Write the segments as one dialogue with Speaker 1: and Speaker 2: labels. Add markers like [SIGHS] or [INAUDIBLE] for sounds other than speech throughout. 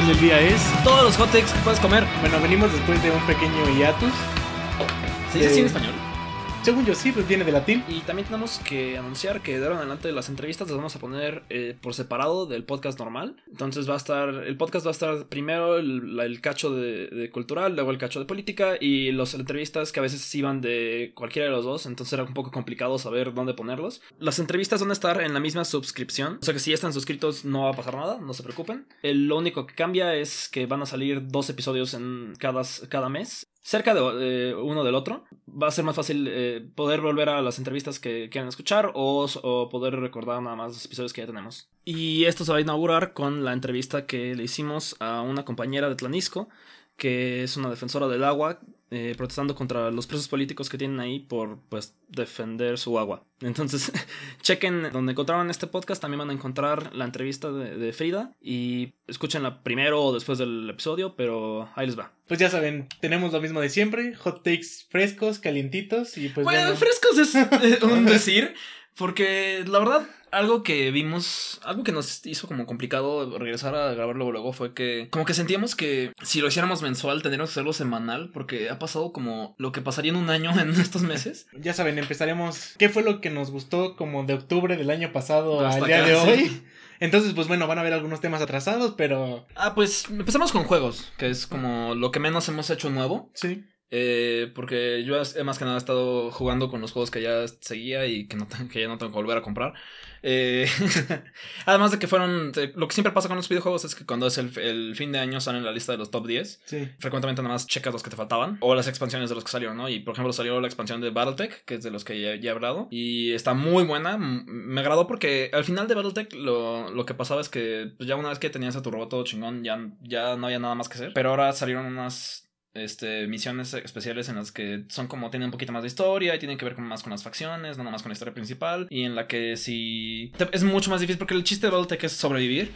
Speaker 1: especial del día es.
Speaker 2: Todos los hot takes que puedes comer.
Speaker 1: Bueno, venimos después de un pequeño hiatus.
Speaker 2: ¿Se dice
Speaker 1: Eh,
Speaker 2: así en español?
Speaker 1: Según yo, sí, pues viene de latín.
Speaker 2: Y también tenemos que anunciar que de ahora en adelante las entrevistas las vamos a poner eh, por separado del podcast normal. Entonces va a estar, el podcast va a estar primero el, cacho de, de cultural, luego el cacho de política y las entrevistas que a veces iban de cualquiera de los dos, entonces era un poco complicado saber dónde ponerlos. Las entrevistas van a estar en la misma suscripción, o sea que si ya están suscritos no va a pasar nada, no se preocupen. El- lo único que cambia es que van a salir dos episodios en cada, cada mes. Cerca de eh, uno del otro, va a ser más fácil eh, poder volver a las entrevistas que quieran escuchar o, o poder recordar nada más los episodios que ya tenemos. Y esto se va a inaugurar con la entrevista que le hicimos a una compañera de Tlanisco, que es una defensora del agua, eh, protestando contra los presos políticos que tienen ahí por pues defender su agua. Entonces, [LAUGHS] chequen donde encontraron este podcast, también van a encontrar la entrevista de, de Frida y escúchenla primero o después del episodio, pero ahí les va.
Speaker 1: Pues ya saben, tenemos lo mismo de siempre: hot takes frescos, calientitos. Y pues
Speaker 2: bueno,
Speaker 1: bueno,
Speaker 2: frescos es [LAUGHS] eh, un decir, porque la verdad, algo que vimos, algo que nos hizo como complicado regresar a grabarlo luego, fue que como que sentíamos que si lo hiciéramos mensual tendríamos que hacerlo semanal, porque ha pasado como lo que pasaría en un año [LAUGHS] en estos meses.
Speaker 1: ya saben, empezaremos. ¿Qué fue lo que nos gustó como de octubre del año pasado
Speaker 2: Hasta
Speaker 1: al día
Speaker 2: acá,
Speaker 1: de
Speaker 2: sí.
Speaker 1: hoy? Entonces, pues bueno, van a haber algunos temas atrasados, pero
Speaker 2: Ah, pues empezamos con juegos, que es como lo que menos hemos hecho nuevo.
Speaker 1: sí.
Speaker 2: Eh, porque yo he más que nada he estado jugando con los juegos que ya seguía y que, no, te- que ya no tengo que volver a comprar. Eh, [LAUGHS] además de que fueron... eh, Lo que siempre pasa con los videojuegos es que cuando es el, el fin de año salen en la lista de los top 10.
Speaker 1: Sí.
Speaker 2: Frecuentemente nada más checas los que te faltaban. O las expansiones de los que salieron, ¿no? Y por ejemplo salió la expansión de Battletech, que es de los que ya, ya he hablado. Y está muy buena. Me agradó porque al final de Battletech lo, lo que pasaba es que pues, ya una vez que tenías a tu robot todo chingón, ya, ya no había nada más que hacer. Pero ahora salieron unas este, misiones especiales en las que son como tienen un poquito más de historia y tienen que ver con, más con las facciones, no más con la historia principal. Y en la que si... te- Es mucho más difícil porque el chiste de Battletech es sobrevivir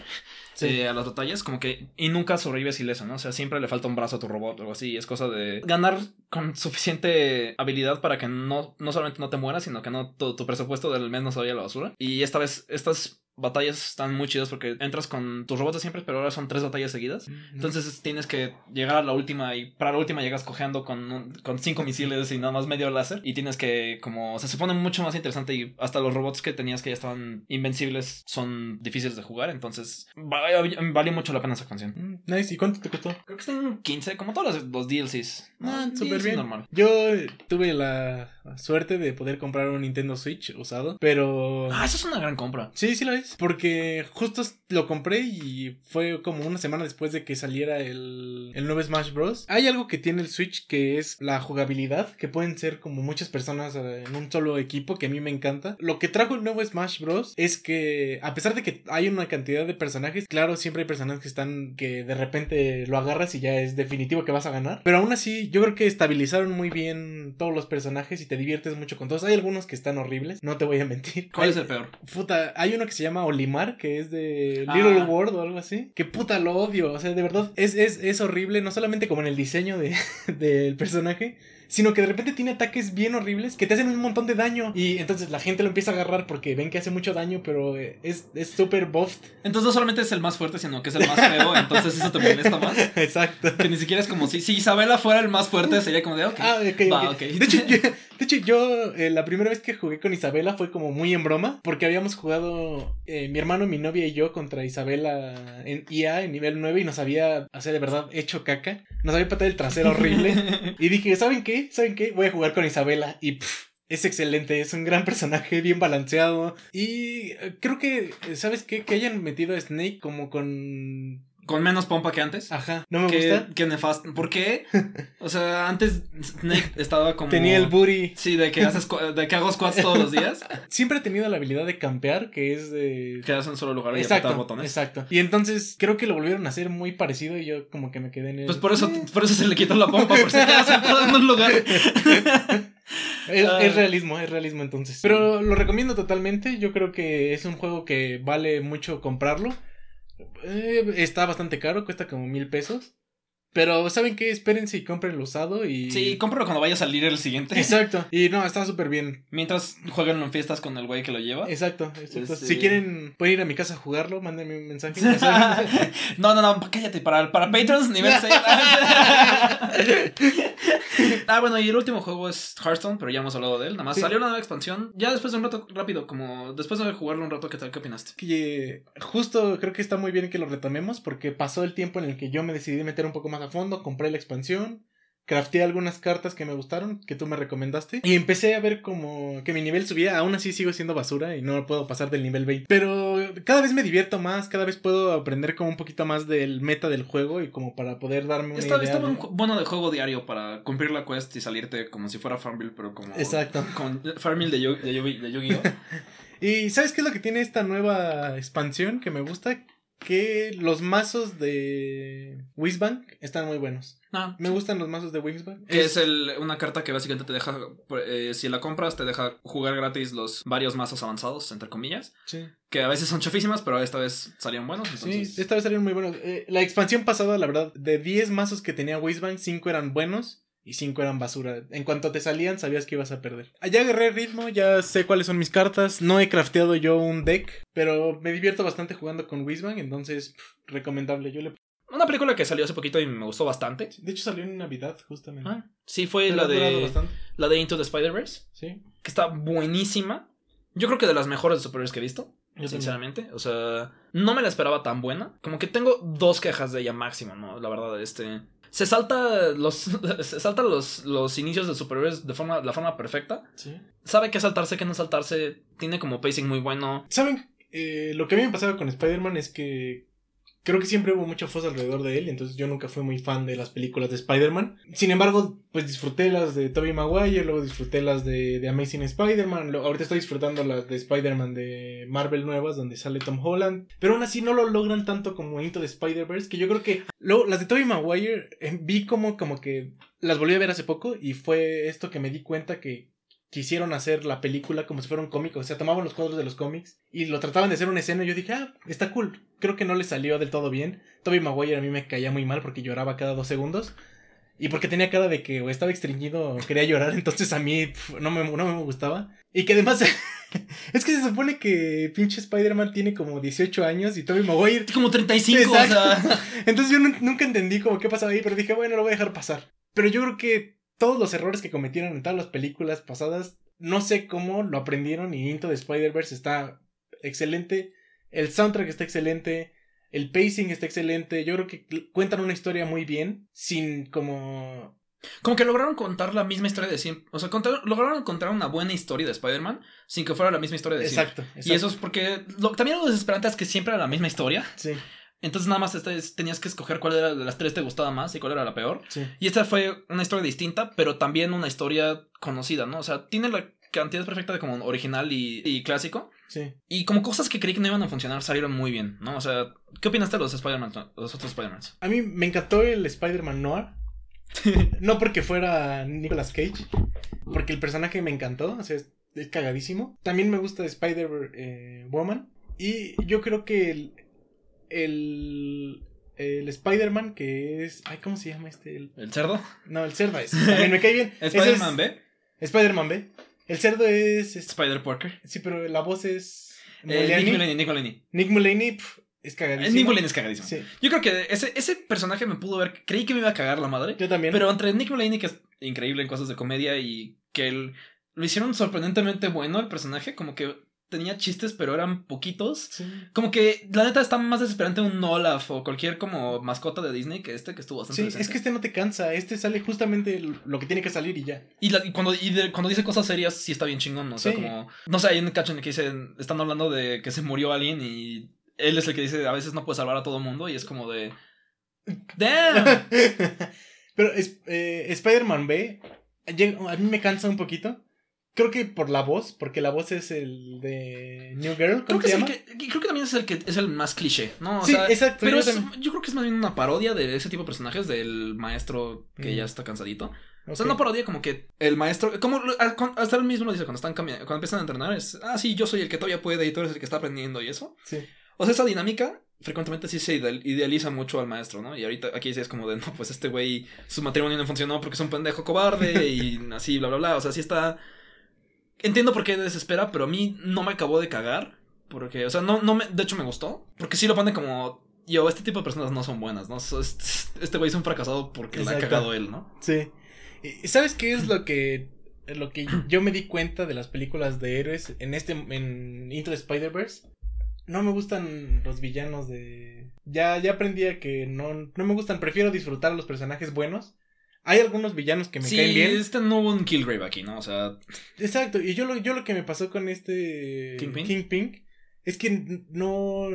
Speaker 1: Sí.
Speaker 2: eh, a las batallas, como que. Y nunca sobrevives ileso, ¿no? O sea, siempre le falta un brazo a tu robot o algo así. Es cosa de ganar con suficiente habilidad para que no, no solamente no te mueras, sino que no tu, tu presupuesto del mes no se vaya a la basura. Y esta vez, estas batallas están muy chidas porque entras con tus robots de siempre, pero ahora son tres batallas seguidas. Entonces tienes que llegar a la última y para la última llegas cojeando con, un- con cinco misiles y nada más medio láser. Y tienes que como... Se pone mucho más interesante y hasta los robots que tenías que ya estaban invencibles son difíciles de jugar. Entonces va- valió mucho la pena esa canción.
Speaker 1: Mm, Nice, ¿y cuánto te costó?
Speaker 2: Creo que están en 15, como todos los, los DLCs.
Speaker 1: Ah,
Speaker 2: DLC
Speaker 1: súper bien.
Speaker 2: normal.
Speaker 1: Yo tuve la suerte de poder comprar un Nintendo Switch usado, pero...
Speaker 2: Ah, esa es una gran compra.
Speaker 1: Sí, sí lo es. Porque justo lo compré y fue como una semana después de que saliera el, el nuevo Smash Bros. Hay algo que tiene el Switch que es la jugabilidad, que pueden ser como muchas personas eh, en un solo equipo, que a mí me encanta. Lo que trajo el nuevo Smash Bros. es que, a pesar de que hay una cantidad de personajes, claro, siempre hay personajes que están que de repente lo agarras y ya es definitivo que vas a ganar. Pero aún así, yo creo que estabilizaron muy bien todos los personajes y te diviertes mucho con todos. Hay algunos que están horribles, no te voy a mentir.
Speaker 2: ¿Cuál
Speaker 1: Hay-
Speaker 2: es el peor?
Speaker 1: Puta, hay uno que se llama Olimar, que es de
Speaker 2: Ah.
Speaker 1: Little World o algo así. Que puta lo odio. O sea, de verdad, es, es, es horrible, no solamente como en el diseño de, [LAUGHS] del personaje, sino que de repente tiene ataques bien horribles que te hacen un montón de daño. Y entonces la gente lo empieza a agarrar porque ven que hace mucho daño, pero eh, es es súper buffed.
Speaker 2: Entonces no solamente es el más fuerte, sino que es el más feo. [LAUGHS] entonces eso te molesta más.
Speaker 1: Exacto.
Speaker 2: Que ni siquiera es como si, si Isabela fuera el más fuerte, sería como de, ok.
Speaker 1: Ah, ok,
Speaker 2: va,
Speaker 1: ok.
Speaker 2: ok.
Speaker 1: De hecho, yo, de hecho, yo eh, la primera vez que jugué con Isabela fue como muy en broma, porque habíamos jugado eh, mi hermano, mi novia y yo contra Isabela en IA en nivel 9 y nos había, o sea, de verdad, hecho caca. Nos había patado el trasero horrible. [LAUGHS] y dije, ¿saben qué? ¿Saben qué? Voy a jugar con Isabela y pff, es excelente, es un gran personaje, bien balanceado. Y eh, creo que, ¿sabes qué? Que hayan metido a Snake como con...
Speaker 2: Con menos pompa que antes.
Speaker 1: Ajá, no me
Speaker 2: que,
Speaker 1: gusta.
Speaker 2: que nefasto. ¿Por qué? O sea, antes Snake estaba como.
Speaker 1: Tenía el booty.
Speaker 2: Sí, de que, haces, de que hago squats todos los días. [LAUGHS]
Speaker 1: Siempre he tenido la habilidad de campear, que es de...
Speaker 2: Quedas en un solo lugar y
Speaker 1: Exacto,
Speaker 2: apretar botones.
Speaker 1: exacto. Y entonces creo que lo volvieron a hacer muy parecido y yo como que me quedé en el...
Speaker 2: Pues por eso,
Speaker 1: Eh,
Speaker 2: por eso se le quitó la pompa, por si quedas sentado en un lugar. [LAUGHS]
Speaker 1: es,
Speaker 2: Ah.
Speaker 1: es realismo, es realismo entonces. Pero lo recomiendo totalmente. Yo creo que es un juego que vale mucho comprarlo. Eh, está bastante caro, cuesta como mil pesos. Pero, ¿saben qué? Espérense y compren el usado y.
Speaker 2: Sí, cómpralo cuando vaya a salir el siguiente.
Speaker 1: Exacto. [LAUGHS] Y no, está súper bien.
Speaker 2: Mientras juegan en fiestas con el güey que lo lleva.
Speaker 1: Exacto, exacto.
Speaker 2: Este-
Speaker 1: Si quieren, pueden ir a mi casa a jugarlo, mándenme un mensaje. [LAUGHS] [LAUGHS]
Speaker 2: no, no, no, cállate, para, para patrons nivel 6. [LAUGHS] ah, bueno, y el último juego es Hearthstone, pero ya hemos hablado de él. Nada más
Speaker 1: Sí.
Speaker 2: salió una nueva expansión. Ya después de un rato, rápido, como después de jugarlo un rato, ¿qué tal? ¿Qué opinaste?
Speaker 1: que justo creo que está muy bien que lo retomemos porque pasó el tiempo en el que yo me decidí meter un poco más a fondo, compré la expansión, crafteé algunas cartas que me gustaron, que tú me recomendaste, y empecé a ver como que mi nivel subía, aún así sigo siendo basura y no puedo pasar del nivel 20, pero cada vez me divierto más, cada vez puedo aprender como un poquito más del meta del juego y como para poder darme una
Speaker 2: Está,
Speaker 1: idea.
Speaker 2: está
Speaker 1: de-
Speaker 2: bueno de juego diario para cumplir la quest y salirte como si fuera Farmville, pero como.
Speaker 1: Exacto.
Speaker 2: Con Farmville de Yu- de Yu- de Yu-Gi-Oh! [LAUGHS]
Speaker 1: Y ¿sabes qué es lo que tiene esta nueva expansión que me gusta? Que los mazos de Wizbank están muy buenos.
Speaker 2: Ah,
Speaker 1: Me gustan los mazos de Wingsbank.
Speaker 2: Que es el, una carta que básicamente te deja, eh, si la compras, te deja jugar gratis los varios mazos avanzados, entre comillas.
Speaker 1: Sí,
Speaker 2: Que a veces son chafísimas, pero esta vez salieron buenos. Entonces,
Speaker 1: sí, esta vez salieron muy buenos. Eh, la expansión pasada, la verdad, de 10 mazos que tenía Wingsbank, 5 eran buenos y 5 eran basura. En cuanto te salían, sabías que ibas a perder. Ya agarré ritmo, ya sé cuáles son mis cartas. No he crafteado yo un deck, pero me divierto bastante jugando con Wingsbank, entonces pff, recomendable. Yo le...
Speaker 2: Una película que salió hace poquito y me gustó bastante.
Speaker 1: De hecho, salió en Navidad, justamente.
Speaker 2: Ah, sí, fue la de,
Speaker 1: bastante.
Speaker 2: la de Into the Spider-Verse,
Speaker 1: Sí.
Speaker 2: que está buenísima. Yo creo que de las mejores de superhéroes que he visto.
Speaker 1: Yo también.
Speaker 2: sinceramente. O sea, no me la esperaba tan buena. Como que tengo dos quejas de ella máximo, ¿no? La verdad, este. Se salta los. [LAUGHS] se salta los, los inicios de superhéroes de forma, la forma perfecta.
Speaker 1: Sí.
Speaker 2: Sabe qué saltarse, qué no saltarse. Tiene como pacing muy bueno.
Speaker 1: ¿Saben? Eh, lo que a mí me pasaba con Spider-Man es que creo que siempre hubo mucho fuss alrededor de él, entonces yo nunca fui muy fan de las películas de Spider-Man. Sin embargo, pues disfruté las de Tobey Maguire, luego disfruté las de, de Amazing Spider-Man, ahorita estoy disfrutando las de Spider-Man de Marvel nuevas, donde sale Tom Holland, pero aún así no lo logran tanto como Into the Spider-Verse, que yo creo que luego las de Tobey Maguire eh, vi como, como que las volví a ver hace poco y fue esto que me di cuenta que quisieron hacer la película como si fuera un cómic, o sea, tomaban los cuadros de los cómics y lo trataban de hacer una escena y yo dije, ah, está cool, creo que no le salió del todo bien. Toby Maguire a mí me caía muy mal porque lloraba cada dos segundos y porque tenía cara de que o estaba extrañido o quería llorar, [LAUGHS] entonces a mí pf, no, me, no me gustaba. Y que además, [LAUGHS] es que se supone que pinche Spider-Man tiene como 18 años y Toby Maguire...
Speaker 2: Como 35, o
Speaker 1: Exacto.
Speaker 2: sea. [LAUGHS]
Speaker 1: Entonces yo nu- nunca entendí como qué pasaba ahí, pero dije, bueno, lo voy a dejar pasar. Pero yo creo que todos los errores que cometieron en todas las películas pasadas, no sé cómo lo aprendieron y Into the Spider-Verse está excelente, el soundtrack está excelente, el pacing está excelente, yo creo que cuentan una historia muy bien, sin como...
Speaker 2: Como que lograron contar la misma historia de siempre. O sea, lograron contar una buena historia de Spider-Man sin que fuera la misma historia de siempre.
Speaker 1: Exacto, exacto.
Speaker 2: Y eso es porque lo- también lo desesperante es que siempre era la misma historia.
Speaker 1: Sí,
Speaker 2: Entonces nada más tenías que escoger cuál era de las tres te gustaba más y cuál era la peor.
Speaker 1: sí.
Speaker 2: Y esta fue una historia distinta, pero también una historia conocida, ¿no? O sea, tiene la cantidad perfecta de como original y, y clásico.
Speaker 1: Sí.
Speaker 2: Y como cosas que creí que no iban a funcionar salieron muy bien, ¿no? O sea, ¿qué opinaste de los Spider-Man, los otros Spider-Man?
Speaker 1: A mí me encantó el Spider-Man Noir. [LAUGHS] no porque fuera Nicolas Cage, porque el personaje me encantó, o sea, es, es cagadísimo. También me gusta Spider-Woman. y yo creo que el, el, el Spider-Man que es... Ay, ¿cómo se llama este? El-
Speaker 2: ¿El cerdo?
Speaker 1: no, el cerdo es. También me cae bien. [LAUGHS]
Speaker 2: ¿Spider-Man
Speaker 1: es-
Speaker 2: B?
Speaker 1: Spider-Man B. El cerdo es... es-
Speaker 2: Spider-Porker.
Speaker 1: sí, pero la voz es...
Speaker 2: Eh. Nick Mulaney, Nick Mulaney.
Speaker 1: Nick Mulaney, es cagadísimo.
Speaker 2: Eh, Nick Mulaney es cagadísimo.
Speaker 1: Sí,
Speaker 2: Yo creo que ese, ese personaje me pudo ver. Creí que me iba a cagar la madre.
Speaker 1: yo también.
Speaker 2: Pero entre Nick Mulaney, que es increíble en cosas de comedia, y que el- lo hicieron sorprendentemente bueno el personaje, como que tenía chistes, pero eran poquitos.
Speaker 1: Sí.
Speaker 2: Como que la neta está más desesperante un Olaf o cualquier como mascota de Disney que este que estuvo bastante
Speaker 1: Sí, es que este no te cansa, este sale justamente lo que tiene que salir y ya.
Speaker 2: Y, la- y cuando, y de- cuando dice cosas serias, sí está bien chingón. O sea,
Speaker 1: Sí.
Speaker 2: como. No sé, hay un cacho en el que dicen. Están hablando de que se murió alguien y él es el que dice a veces no puede salvar a todo mundo y es como de. ¡Damn! [LAUGHS]
Speaker 1: Pero es- eh, Spider-Man B, a mí me cansa un poquito. Creo que por la voz, porque la voz es el de New Girl,
Speaker 2: Creo
Speaker 1: ¿cómo
Speaker 2: que,
Speaker 1: se
Speaker 2: es el
Speaker 1: llama?
Speaker 2: que, creo que también es el que es el más cliché, ¿no? O
Speaker 1: sí,
Speaker 2: sea,
Speaker 1: exacto.
Speaker 2: Pero
Speaker 1: yo
Speaker 2: es- yo creo que es más bien una parodia de ese tipo de personajes del maestro que
Speaker 1: Mm.
Speaker 2: ya está cansadito. O sea, no parodia como que el maestro, como hasta él mismo lo dice cuando están cambiando, cuando empiezan a entrenar, es, ah, sí, yo soy el que todavía puede y tú eres el que está aprendiendo y eso.
Speaker 1: Sí.
Speaker 2: O sea, esa dinámica frecuentemente sí se ideal- idealiza mucho al maestro, ¿no? Y ahorita aquí sí es como de, no, pues este güey, su matrimonio no funcionó porque es un pendejo cobarde y [LAUGHS] así, bla, bla, bla. O sea, sí está... Entiendo por qué desespera, pero a mí no me acabó de cagar. Porque, o sea, no, no me... De hecho me gustó. Porque sí lo pone como... Yo, este tipo de personas no son buenas, ¿no? Este este güey es un fracasado porque la ha
Speaker 1: Exacto.
Speaker 2: cagado él, ¿no?
Speaker 1: Sí. ¿Y sabes qué es lo que lo que [CLEARS THROAT] yo me di cuenta de las películas de héroes en este en Into the Spider-Verse? No me gustan los villanos de ya ya aprendí a que no no me gustan, prefiero disfrutar a los personajes buenos. Hay algunos villanos que me
Speaker 2: sí,
Speaker 1: caen bien.
Speaker 2: este no hubo un Killgrave aquí, ¿no? O sea,
Speaker 1: Exacto, y yo lo, yo lo que me pasó con este
Speaker 2: ¿Kingpin?
Speaker 1: Kingpin es que no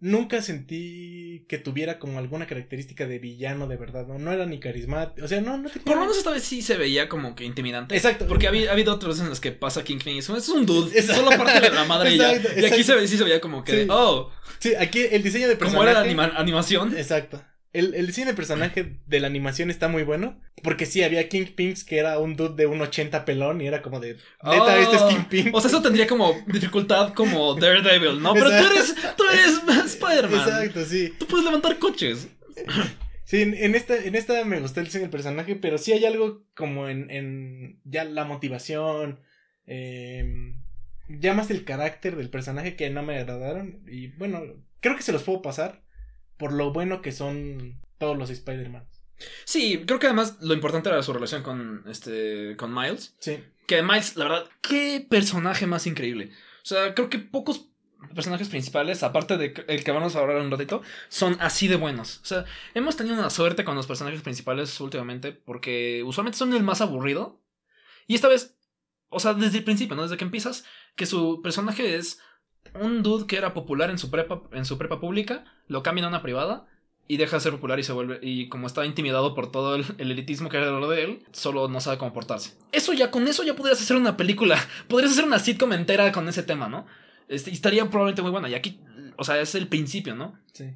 Speaker 1: nunca sentí que tuviera como alguna característica de villano de verdad, no, no era ni carismático, o sea, no, no tenía-
Speaker 2: por lo menos esta vez sí se veía como que intimidante.
Speaker 1: Exacto.
Speaker 2: Porque ha habido, ha habido otras veces en las que pasa Kingpin y es, es un dude,
Speaker 1: Exacto.
Speaker 2: solo parte de la madre y ya. Y aquí se ve, sí se veía como que,
Speaker 1: Sí.
Speaker 2: oh,
Speaker 1: Sí, aquí el diseño de personaje
Speaker 2: como era la anima- animación.
Speaker 1: Exacto. El, el diseño de personaje de la animación está muy bueno. Porque sí, había Kingpins que era un dude de un 80 pelón y era como de. Neta,
Speaker 2: Oh,
Speaker 1: este es Kingpin.
Speaker 2: O sea, eso tendría como dificultad como Daredevil, ¿no? Pero tú eres, tú eres [LAUGHS] Spider-Man.
Speaker 1: Exacto, sí.
Speaker 2: Tú puedes levantar coches.
Speaker 1: Sí, en, en esta, en esta me gustó el diseño del personaje, pero sí hay algo como en, en ya la motivación, eh, ya más el carácter del personaje que no me agradaron. Y bueno, creo que se los puedo pasar por lo bueno que son todos los Spider-Man.
Speaker 2: Sí, creo que además lo importante era su relación con este con Miles.
Speaker 1: Sí,
Speaker 2: Que Miles, la verdad, qué personaje más increíble. O sea, creo que pocos personajes principales, aparte de el que vamos a hablar un ratito, son así de buenos. O sea, hemos tenido una suerte con los personajes principales últimamente porque usualmente son el más aburrido. Y esta vez, o sea, desde el principio, ¿no? Desde que empiezas, que su personaje es un dude que era popular en su prepa, en su prepa pública, lo cambian a una privada y deja de ser popular y se vuelve. Y como está intimidado por todo el, el elitismo que hay alrededor de él, solo no sabe cómo portarse. Eso ya, con eso ya podrías hacer una película. [LAUGHS] Podrías hacer una sitcom entera con ese tema, ¿no? Este, y estaría probablemente muy buena. Y aquí, o sea, es el principio, ¿no?
Speaker 1: sí.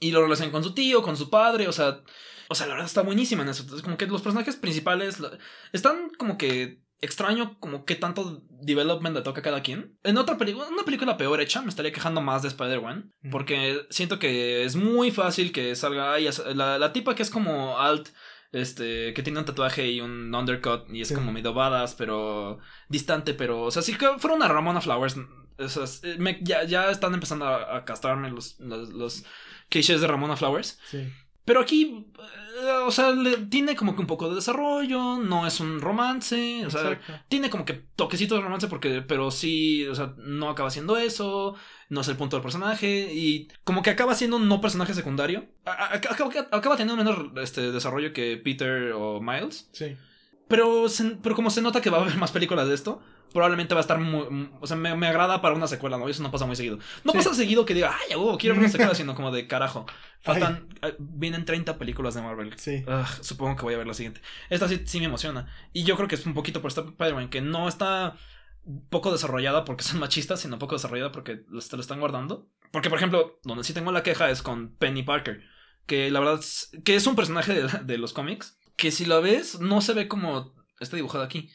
Speaker 2: Y lo relacionan con su tío, con su padre, o sea. O sea, la verdad está buenísima en eso. Entonces, como que los personajes principales están como que extraño como qué tanto development le toca a cada quien. En otra película, una película peor hecha, me estaría quejando más de Spider-Man. Porque siento que es muy fácil que salga ahí. La, la tipa que es como alt, este, que tiene un tatuaje y un undercut y es
Speaker 1: Sí.
Speaker 2: como medio badass, pero distante, pero, o sea, si que fuera una Ramona Flowers, o sea, me- ya, ya están empezando a, a castrarme los, los, los clichés de Ramona Flowers.
Speaker 1: Sí.
Speaker 2: Pero aquí, eh, o sea, le- tiene como que un poco de desarrollo, no es un romance, o sea,
Speaker 1: Exacto.
Speaker 2: tiene como que toquecito de romance porque, pero sí, o sea, no acaba siendo eso, no es el punto del personaje y como que acaba siendo un no personaje secundario, A- a- acaba, acaba teniendo menor este, desarrollo que Peter o Miles,
Speaker 1: Sí.
Speaker 2: Pero, se- pero como se nota que va a haber más películas de esto, probablemente va a estar muy, o sea, me, me agrada para una secuela, ¿no? Eso no pasa muy seguido. No
Speaker 1: Sí.
Speaker 2: pasa seguido que diga, ay, huevo, quiero ver una secuela, [LAUGHS] sino como de carajo. Faltan, eh, vienen 30 películas de Marvel.
Speaker 1: Sí.
Speaker 2: Ugh, supongo que voy a ver la siguiente. Esta sí, sí me emociona. Y yo creo que es un poquito por esta Spider-Man, que no está poco desarrollada porque son machistas, sino poco desarrollada porque te lo están guardando. Porque, por ejemplo, donde sí tengo la queja es con Penny Parker, que la verdad es, que es un personaje de, de los cómics, que si la ves no se ve como está dibujada aquí.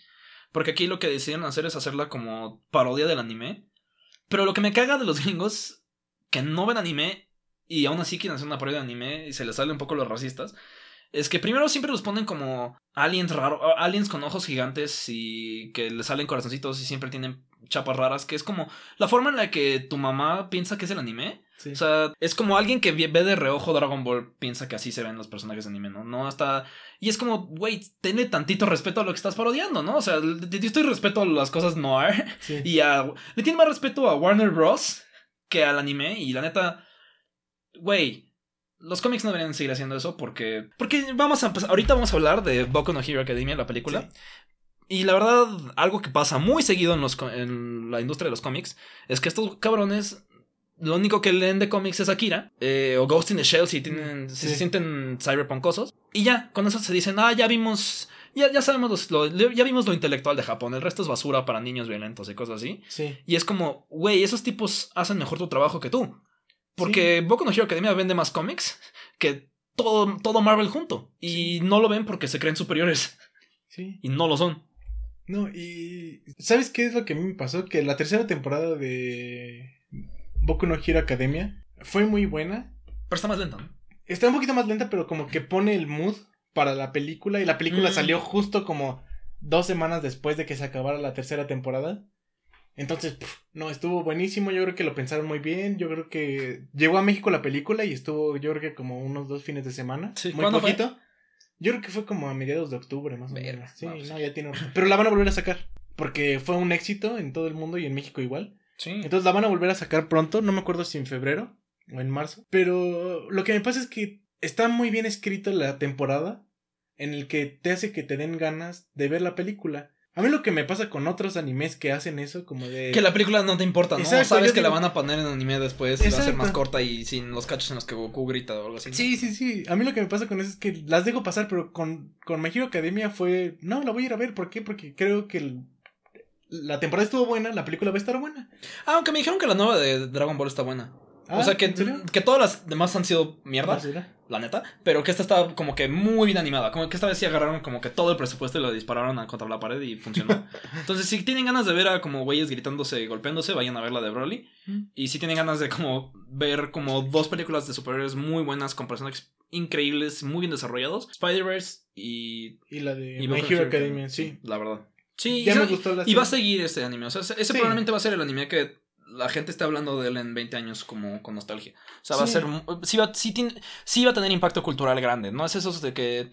Speaker 2: Porque aquí lo que deciden hacer es hacerla como parodia del anime. Pero lo que me caga de los [LAUGHS] gringos, que no ven anime y aún así quieren hacer una parodia de anime y se les sale un poco los racistas, es que primero siempre los ponen como aliens raros, aliens con ojos gigantes y que les salen corazoncitos y siempre tienen chapas raras, que es como la forma en la que tu mamá piensa que es el anime.
Speaker 1: Sí.
Speaker 2: O sea, es como alguien que ve de reojo Dragon Ball piensa que así se ven los personajes de anime, ¿no? No está... Y es como, güey, tenle tantito respeto a lo que estás parodiando, ¿no? O sea, le- estoy respeto a las cosas noir
Speaker 1: sí. [LAUGHS]
Speaker 2: y a... Le tiene más respeto a Warner Bros. que al anime y la neta, güey, los cómics no deberían seguir haciendo eso porque... Porque vamos a empezar... Ahorita vamos a hablar de Boku no Hero Academia, la película.
Speaker 1: Sí.
Speaker 2: Y la verdad, algo que pasa muy seguido en, los, en la industria de los cómics es que estos cabrones, lo único que leen de cómics es Akira eh, o Ghost in the Shell si, tienen, si
Speaker 1: Sí.
Speaker 2: se sienten cyberpunkosos. Y ya, con eso se dicen, ah, ya vimos, ya, ya sabemos los- lo, ya vimos lo intelectual de Japón, el resto es basura para niños violentos y cosas así.
Speaker 1: Sí.
Speaker 2: Y es como, güey, esos tipos hacen mejor tu trabajo que tú. Porque Boku no Hero Academia vende más cómics que todo, todo Marvel junto. Y no lo ven porque se creen superiores.
Speaker 1: Sí.
Speaker 2: Y no lo son.
Speaker 1: No, y ¿sabes qué es lo que a mí me pasó? Que la tercera temporada de Boku no Hero Academia fue muy buena.
Speaker 2: Pero está más lenta, ¿no?
Speaker 1: Está un poquito más lenta, pero como que pone el mood para la película. Y la película
Speaker 2: Mm.
Speaker 1: salió justo como dos semanas después de que se acabara la tercera temporada. Entonces, no, estuvo buenísimo. Yo creo que lo pensaron muy bien. Yo creo que llegó a México la película y estuvo, yo creo que como unos dos fines de semana.
Speaker 2: Sí,
Speaker 1: muy poquito. Yo creo que fue como a mediados de octubre, más o menos. Sí, no, ya tiene. Pero la van a volver a sacar. Porque fue un éxito en todo el mundo y en México igual.
Speaker 2: Sí.
Speaker 1: Entonces la van a volver a sacar pronto, no me acuerdo si en febrero o en marzo. Pero lo que me pasa es que está muy bien escrito la temporada en el que te hace que te den ganas de ver la película. A mí lo que me pasa con otros animes que hacen eso, como de...
Speaker 2: Que la película no te importa, ¿no?
Speaker 1: Exacto,
Speaker 2: Sabes que la van a poner en anime después y va a ser más corta y sin los cachos en los que Goku grita o algo así. ¿no?
Speaker 1: Sí, sí, sí. A mí lo que me pasa con eso es que las dejo pasar, pero con, con My Hero Academia fue... No, la voy a ir a ver. ¿Por qué? Porque creo que el- la temporada estuvo buena, la película va a estar buena.
Speaker 2: Ah, aunque me dijeron que la nueva de Dragon Ball está buena.
Speaker 1: Ah,
Speaker 2: o sea, que, que todas las demás han sido mierda,
Speaker 1: Ah,
Speaker 2: la neta. Pero que esta está como que muy bien animada. Como que esta vez sí agarraron como que todo el presupuesto y lo dispararon a- contra la pared y funcionó. [LAUGHS] Entonces, si tienen ganas de ver a como güeyes gritándose y golpeándose, vayan a ver la de Broly.
Speaker 1: Mm.
Speaker 2: Y si tienen ganas de como ver como dos películas de superhéroes muy buenas con personajes increíbles, muy bien desarrollados, Spider-Verse y,
Speaker 1: Y la de
Speaker 2: y
Speaker 1: My Hero Academia, sí.
Speaker 2: La verdad. Sí,
Speaker 1: Ya
Speaker 2: y,
Speaker 1: me
Speaker 2: sa-
Speaker 1: gustó la
Speaker 2: y va a seguir este anime. O sea, ese
Speaker 1: Sí.
Speaker 2: probablemente va a ser el anime que la gente esté hablando de él en 20 años como con nostalgia. O sea, va a ser. Sí va, sí, sí va a tener impacto cultural grande. No es esos de que.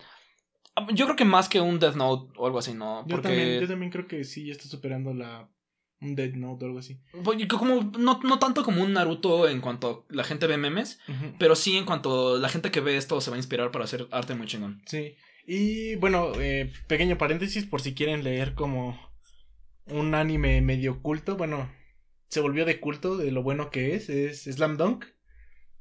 Speaker 2: Yo creo que más que un Death Note o algo así, ¿no?
Speaker 1: Yo, también, yo también creo que sí, ya está superando la... Un Dead Note o algo así.
Speaker 2: porque como, no, no tanto como un Naruto en cuanto la gente ve memes, pero sí en cuanto la gente que ve esto se va a inspirar para hacer arte muy chingón.
Speaker 1: Sí. Y bueno, eh, pequeño paréntesis por si quieren leer como un anime medio culto. Bueno, se volvió de culto de lo bueno que es. Es Slam Dunk.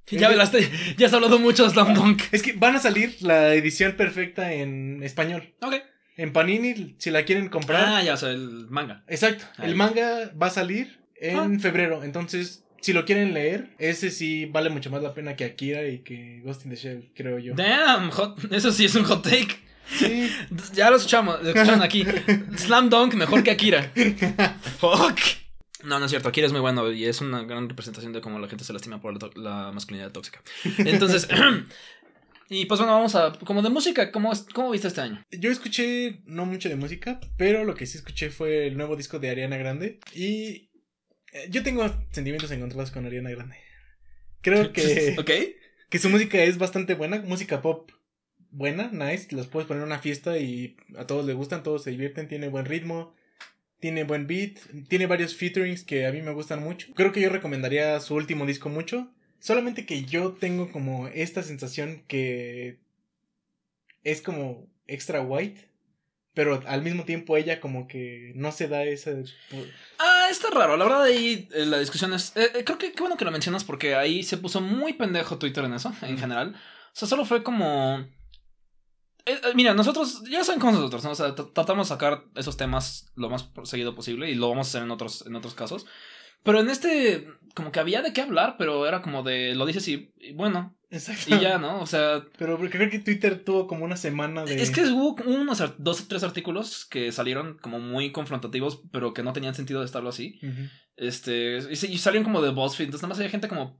Speaker 2: Ya hablaste, ya has hablado mucho de Slam Dunk.
Speaker 1: Es que van a salir la edición perfecta en español.
Speaker 2: Ok.
Speaker 1: En Panini, si la quieren comprar.
Speaker 2: Ah, ya, o sea, el manga.
Speaker 1: Exacto.
Speaker 2: Ahí.
Speaker 1: El manga va a salir en febrero. Entonces, si lo quieren leer, ese sí vale mucho más la pena que Akira y que Ghost in the Shell, creo yo.
Speaker 2: Damn, hot- eso sí es un hot take.
Speaker 1: Sí. [LAUGHS]
Speaker 2: Ya lo escuchamos, lo escucharon aquí. [LAUGHS] Slam Dunk mejor que Akira. Fuck. No, no es cierto. Akira es muy bueno y es una gran representación de cómo la gente se lastima por la, la masculinidad tóxica. Entonces, [LAUGHS] [CLEARS THROAT] y pues bueno, vamos a. Como de música, ¿cómo, cómo viste este año?
Speaker 1: Yo escuché no mucho de música, pero lo que sí escuché fue el nuevo disco de Ariana Grande. Y yo tengo sentimientos encontrados con Ariana Grande. Creo [LAUGHS] que,
Speaker 2: ¿Ok?
Speaker 1: que su música es bastante buena, música pop buena, nice. Las puedes poner en una fiesta y a todos les gustan, todos se divierten, tiene buen ritmo, tiene buen beat, tiene varios featurings que a mí me gustan mucho. Creo que yo recomendaría su último disco mucho. Solamente que yo tengo como esta sensación que es como extra white, pero al mismo tiempo ella como que no se da esa...
Speaker 2: Ah, está raro. La verdad, ahí eh, la discusión es. eh, eh, creo que qué bueno que lo mencionas porque ahí se puso muy pendejo Twitter en eso, en general. O sea, solo fue como. eh, mira, nosotros, ya saben cómo nosotros, ¿no? O sea, tr- tratamos de sacar esos temas lo más seguido posible y lo vamos a hacer en otros, en otros casos. Pero en este, como que había de qué hablar, pero era como de, lo dices y, y bueno,
Speaker 1: Exacto.
Speaker 2: y ya, ¿no? O sea,
Speaker 1: Pero creo que Twitter tuvo como una semana de...
Speaker 2: es que hubo unos dos o tres artículos que salieron como muy confrontativos, pero que no tenían sentido de estarlo así. Este, y, y salieron como de BuzzFeed, entonces nada más había gente como...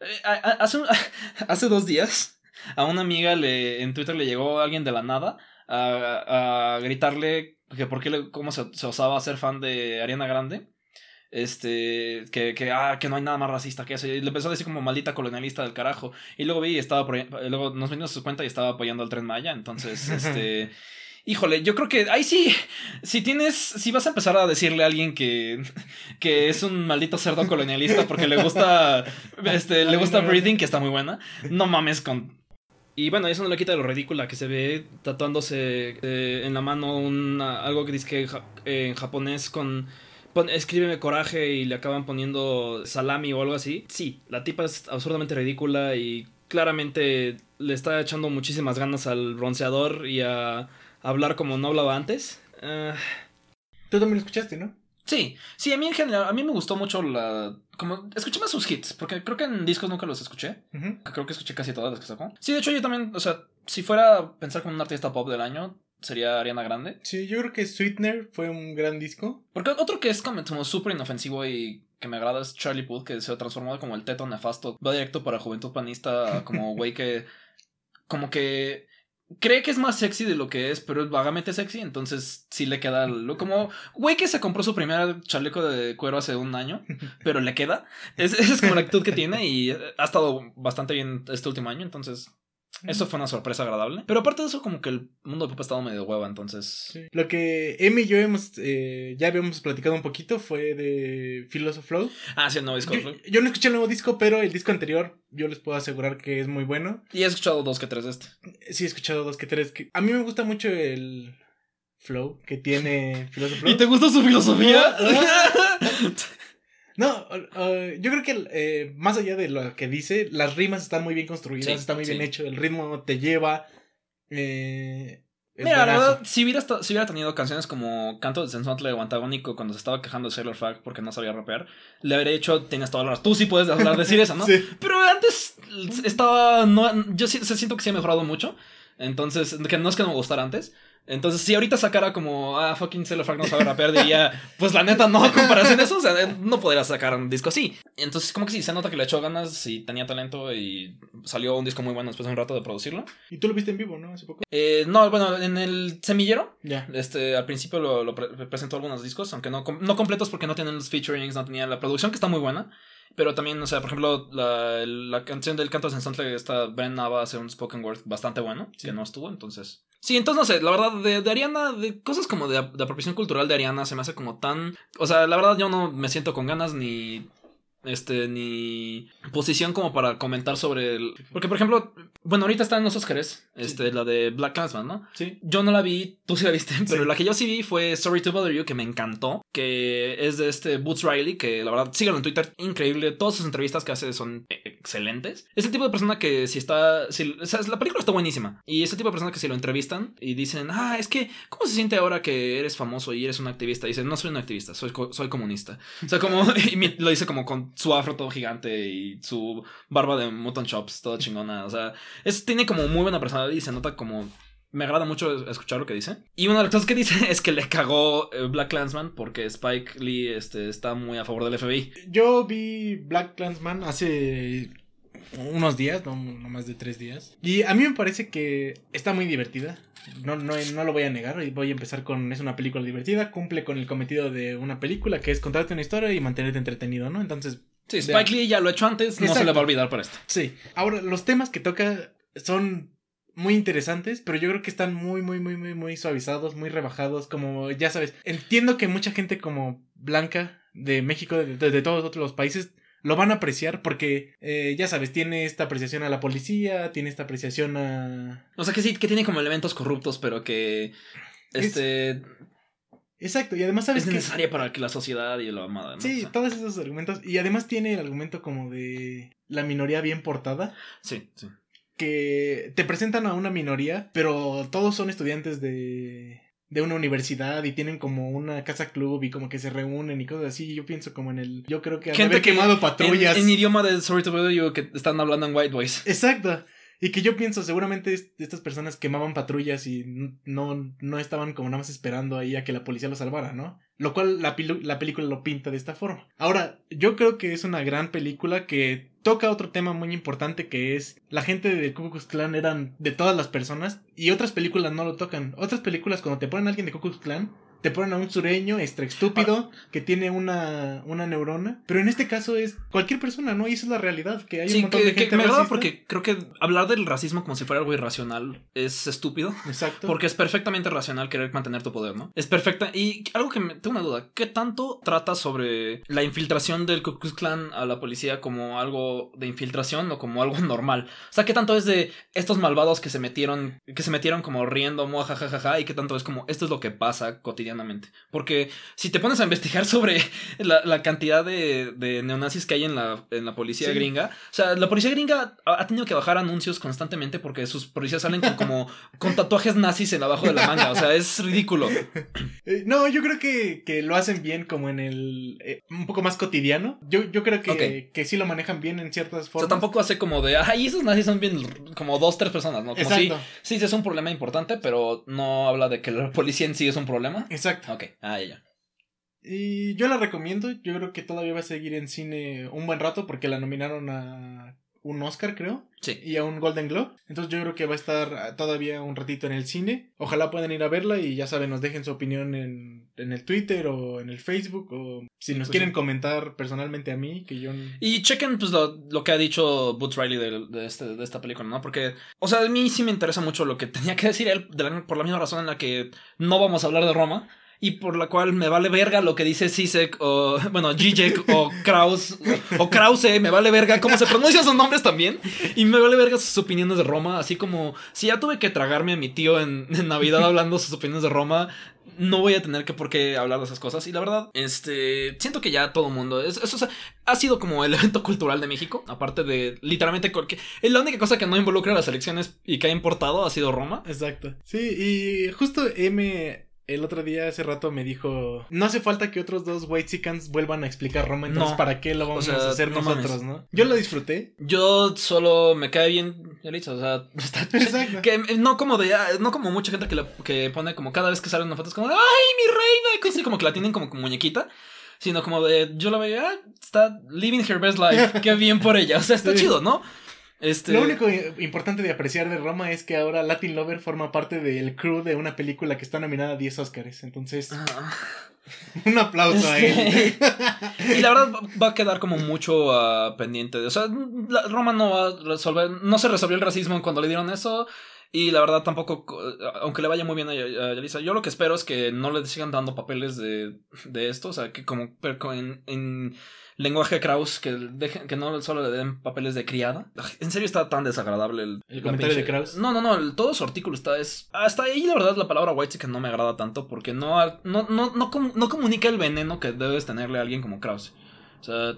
Speaker 2: eh, hace, un- [LAUGHS] hace dos días a una amiga le, en Twitter le llegó alguien de la nada a, a gritarle que por qué le, cómo se, se osaba ser fan de Ariana Grande. Este, que, que, ah, que no hay nada más racista que eso. Y le empezó a decir como maldita colonialista del carajo. Y luego vi y estaba, apoy- luego nos metimos a su cuenta y estaba apoyando al tren Maya. Entonces, [LAUGHS] este, híjole, yo creo que ahí sí, si tienes, si vas a empezar a decirle a alguien que, que es un maldito cerdo colonialista porque le gusta, este, le gusta Breathing, que está muy buena, no mames con... Y bueno, eso no le quita lo ridícula que se ve tatuándose eh, en la mano una, algo que dice que eh, en japonés con... pon- escríbeme coraje y le acaban poniendo salami o algo así. Sí, la tipa es absurdamente ridícula y claramente le está echando muchísimas ganas al bronceador y a hablar como no hablaba antes. Ah,
Speaker 1: Tú también lo escuchaste, ¿no?
Speaker 2: sí, sí, a mí en general, a mí me gustó mucho la... Como, escuché más sus hits, porque creo que en discos nunca los escuché. Creo que escuché casi todas las que sacó. Sí, de hecho yo también, o sea, si fuera a pensar como un artista pop del año, sería Ariana Grande.
Speaker 1: Sí, yo creo que Sweetener fue un gran disco.
Speaker 2: Porque otro que es como súper inofensivo y que me agrada es Charlie Puth, que se transformó como el teto nefasto. Va directo para Juventud Panista, [LAUGHS] como güey que. Como que. Cree que es más sexy de lo que es, pero es vagamente sexy, entonces sí le queda. Lo, como, güey que se compró su primer chaleco de cuero hace un año, [LAUGHS] pero le queda. Es- Esa es como la actitud que tiene y ha estado bastante bien este último año, entonces eso fue una sorpresa agradable. Pero aparte de eso, como que el mundo del pop ha estado medio hueva, entonces.
Speaker 1: Sí. Lo que Emi y yo hemos, eh, ya habíamos platicado un poquito fue de Philosoph Flow.
Speaker 2: Ah, sí, el nuevo disco.
Speaker 1: Yo, yo no escuché el nuevo disco, pero el disco anterior yo les puedo asegurar que es muy bueno.
Speaker 2: Y he escuchado dos que tres de este.
Speaker 1: Sí, he escuchado dos que tres. Que... A mí me gusta mucho el flow que tiene Philosoph Flow.
Speaker 2: ¿Y te gusta su filosofía? [LAUGHS]
Speaker 1: No, uh, yo creo que eh, más allá de lo que dice, las rimas están muy bien construidas,
Speaker 2: Sí,
Speaker 1: está muy bien hecho, el ritmo te lleva. Eh,
Speaker 2: Mira, la verdad, si hubiera, si hubiera tenido canciones como Canto de Sensuantle o Antagónico cuando se estaba quejando de Sailor Fag porque no sabía rapear, le habría dicho, tienes todas las Tú sí puedes hablar, decir eso, ¿no? [LAUGHS]
Speaker 1: Sí.
Speaker 2: Pero antes estaba. No, yo siento que sí ha mejorado mucho. Entonces, que no es que no me gustara antes. Entonces, si ahorita sacara como, ah, fucking Sailor Fag no sabe rapear, diría, pues la neta, no, a comparación de eso, o sea, no podría sacar un disco así. Entonces, como que sí, se nota que le echó ganas y tenía talento y salió un disco muy bueno después de un rato de producirlo.
Speaker 1: Y tú lo viste en vivo, ¿no? Hace poco.
Speaker 2: Eh, no, bueno, en el semillero,
Speaker 1: Ya.
Speaker 2: este, al principio lo, lo pre- presentó algunos discos, aunque no, no completos porque no tienen los featurings, no tenía la producción que está muy buena. Pero también, o sea, por ejemplo, la, la canción del canto de Sensantle, esta Bren Nava hace un spoken word bastante bueno,
Speaker 1: Sí.
Speaker 2: que no estuvo, entonces. Sí, entonces no sé, la verdad, de, Ariana, de cosas como de, de apropiación cultural de Ariana se me hace como tan. O sea, la verdad, yo no me siento con ganas ni. Este, ni posición como para comentar sobre el. Porque, por ejemplo, bueno, ahorita está en los Oscars, este, la de Black Clansman, ¿no?
Speaker 1: Sí.
Speaker 2: Yo no la vi, tú sí la viste, pero
Speaker 1: Sí.
Speaker 2: la que yo sí vi fue Sorry to Bother You, que me encantó, que es de este Boots Riley, que la verdad, síganlo en Twitter, increíble, todas sus entrevistas que hace son eh, excelentes. Es el tipo de persona que si está, si, o sea, la película está buenísima, y es el tipo de persona que si lo entrevistan y dicen, ah, es que, ¿cómo se siente ahora que eres famoso y eres un activista? Y dice, no soy un activista, soy, soy comunista. O sea, como, [LAUGHS] y lo dice como con su afro todo gigante y su barba de mutton chops, toda chingona, o sea, es, tiene como muy buena personalidad y se nota como me agrada mucho escuchar lo que dice. Y una de las cosas que dice [LAUGHS] es que le cagó eh, Black Clansman porque Spike Lee este, está muy a favor del FBI.
Speaker 1: Yo vi Black Clansman hace unos días, no, no más de tres días. Y a mí me parece que está muy divertida. No, no, no lo voy a negar. Voy a empezar con. Es una película divertida. Cumple con el cometido de una película, que es contarte una historia y mantenerte entretenido, ¿no? Entonces,
Speaker 2: Sí, Spike Lee ya lo ha hecho antes, no se le va a olvidar para esto.
Speaker 1: sí. Ahora, los temas que toca son muy interesantes, pero yo creo que están muy, muy, muy, muy, muy suavizados, muy rebajados. Como ya sabes, entiendo que mucha gente como Blanca de México, de, de- de todos otros países, lo van a apreciar porque, eh, ya sabes, tiene esta apreciación a la policía, tiene esta apreciación a...
Speaker 2: O sea que sí, que tiene como elementos corruptos, pero que este
Speaker 1: Exacto, y además sabes
Speaker 2: es
Speaker 1: que...
Speaker 2: necesaria para que la sociedad y la amada. ¿no?
Speaker 1: Sí,
Speaker 2: O sea,
Speaker 1: todos esos argumentos. Y además tiene el argumento como de la minoría bien portada.
Speaker 2: sí, sí.
Speaker 1: que te presentan a una minoría, pero todos son estudiantes de, de una universidad y tienen como una casa club y como que se reúnen y cosas así. Yo pienso como en el... Yo creo que han de haber quemado patrullas.
Speaker 2: En, en idioma de Sorry to Bother You que están hablando en White Voice.
Speaker 1: Exacto. Y que yo pienso, seguramente es- estas personas quemaban patrullas y no, no estaban como nada más esperando ahí a que la policía lo salvara, ¿no? Lo cual la, la película lo pinta de esta forma. Ahora, yo creo que es una gran película que toca otro tema muy importante que es la gente de Ku Klux Klan eran de todas las personas y otras películas no lo tocan. Otras películas cuando te ponen a alguien de Ku Klux Klan te ponen a un sureño extra estúpido que tiene una, una neurona. Pero en este caso es cualquier persona, ¿no? Y esa es la realidad, que hay un
Speaker 2: Sí,
Speaker 1: montón
Speaker 2: que,
Speaker 1: de
Speaker 2: que
Speaker 1: gente
Speaker 2: me agrada porque creo que hablar del racismo como si fuera algo irracional es estúpido.
Speaker 1: Exacto.
Speaker 2: Porque es perfectamente racional querer mantener tu poder, ¿no? Es perfecta. Y algo que me, tengo una duda. ¿Qué tanto trata sobre la infiltración del Ku Klux Klan a la policía como algo de infiltración o como algo [LAUGHS] normal? O sea, ¿qué tanto es de estos malvados que se metieron, que se metieron como riendo, jajajaja, y qué tanto es como esto es lo que pasa cotidianamente. Porque si te pones a investigar [LAUGHS] sobre la, cantidad de, de, neonazis que hay en la, en la policía gringa, o sea, la policía gringa ha, tenido que bajar anuncios constantemente porque sus policías salen con, como [LAUGHS] con tatuajes nazis en abajo de la manga. O sea, es ridículo. [LAUGHS]
Speaker 1: Eh, no, yo creo que, que, lo hacen bien como en el... Eh, un poco más cotidiano. Yo, yo creo que, que sí lo manejan bien en ciertas formas.
Speaker 2: O sea, tampoco hace como de, ay, esos nazis son bien como dos, tres personas, ¿no? Como Exacto. sí, sí, es un problema importante, pero no habla de que la policía en sí es un problema.
Speaker 1: Exacto.
Speaker 2: Ok, ah, ya, ya.
Speaker 1: Y yo la recomiendo, yo creo que todavía va a seguir en cine un buen rato porque la nominaron a un Oscar, creo.
Speaker 2: Sí.
Speaker 1: Y a un Golden Globe. Entonces yo creo que va a estar todavía un ratito en el cine. Ojalá puedan ir a verla y ya saben, nos dejen su opinión en, en el Twitter o en el Facebook o si nos pues quieren comentar personalmente a mí, que yo...
Speaker 2: Y chequen pues lo, lo que ha dicho Boots Riley de, de, este, de, esta película, ¿no? Porque, o sea, a mí sí me interesa mucho lo que tenía que decir él por la misma razón en la que no vamos a hablar de Roma y por la cual me vale verga lo que dice Sisek o, [LAUGHS] bueno, Zizek o Kraus o Krause, me vale verga cómo se pronuncian sus nombres también. Y me vale verga sus opiniones de Roma, así como si ya tuve que tragarme a mi tío en, Navidad [LAUGHS] hablando sus opiniones de Roma, no voy a tener que por qué hablar de esas cosas. Y la verdad, este, siento que ya todo el mundo, eso ha sido como el evento cultural de México, aparte de literalmente porque es la única cosa que no involucra a las elecciones y que ha importado ha sido Roma.
Speaker 1: Exacto. Sí, y justo M el otro día, hace rato, me dijo: No hace falta que otros dos White Chickens vuelvan a explicar Roma, entonces, ¿para qué lo vamos a hacer nosotros, no? Yo lo disfruté.
Speaker 2: Yo solo me cae bien, ya o sea, [LAUGHS] está [LAUGHS] Que no como de. Ah, no como mucha gente que, que pone como cada vez que sale una foto, es como: ¡Ay, mi reina! Y cosas como que la tienen como, como muñequita sino como de yo la veía, ah, está living her best life, qué bien por ella, o sea, está chido, ¿no?
Speaker 1: Este... Lo único importante de apreciar de Roma es que ahora Latin Lover forma parte del crew de una película que está nominada a 10 Oscars. Entonces, ah. [LAUGHS] un aplauso a él. [LAUGHS]
Speaker 2: y la verdad va a quedar como mucho uh, pendiente. O sea, Roma no va a resolver, no se resolvió el racismo cuando le dieron eso. Y la verdad tampoco, aunque le vaya muy bien a Yalisa, yo lo que espero es que no le sigan dando papeles de, de esto. O sea, que como en, en lenguaje Kraus, que, que no solo le den papeles de criada. En serio está tan desagradable el,
Speaker 1: ¿El comentario de Kraus.
Speaker 2: No, no, no, todo su artículo está es hasta ahí la verdad la palabra white que no me agrada tanto porque no no no no, no comunica el veneno que debes tenerle a alguien como Kraus. O sea,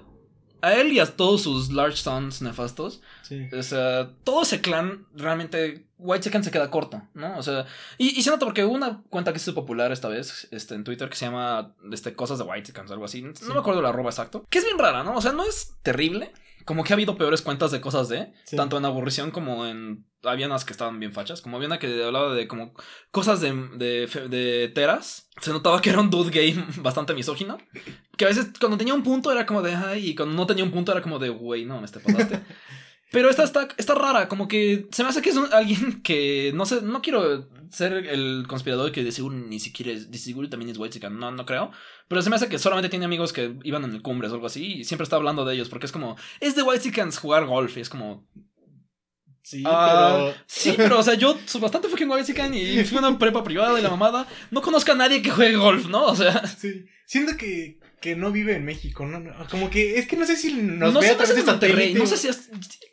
Speaker 2: a él y a todos sus large sons nefastos. Sí. O sea, todo ese clan realmente White Chicken se queda corto, ¿no? O sea, y, se nota porque hubo una cuenta que es popular esta vez este, en Twitter que se llama este, Cosas de White Chickens, algo así. No me acuerdo el arroba exacto. Que es bien rara, ¿no? O sea, no es terrible. Como que ha habido peores cuentas de cosas de, tanto en aburrición como en. Había unas que estaban bien fachas. Como había una que hablaba de como cosas de, de, de teras. Se notaba que era un dude gay [LAUGHS] bastante misógino. Que a veces cuando tenía un punto era como de, ay, y cuando no tenía un punto era como de, güey, no, me te pasaste. [LAUGHS] Pero esta está, está rara, como que se me hace que es [LAUGHS] alguien que no sé, no quiero ser el conspirador que de seguro ni siquiera es, de seguro también es white no, no creo. Pero se me hace que solamente tiene amigos que iban en el cumbres o algo así y siempre está hablando de ellos porque es como, es de white jugar golf y es como,
Speaker 1: Sí, ah, pero.
Speaker 2: Sí, pero, o sea, yo soy bastante fucking white y fui a una prepa privada y la mamada. No conozco a nadie que juegue golf, ¿no? O sea.
Speaker 1: Sí. Siento que, que no vive en México, ¿no? Como que es que no sé si nos no ve a través de Monterrey.
Speaker 2: No sé si.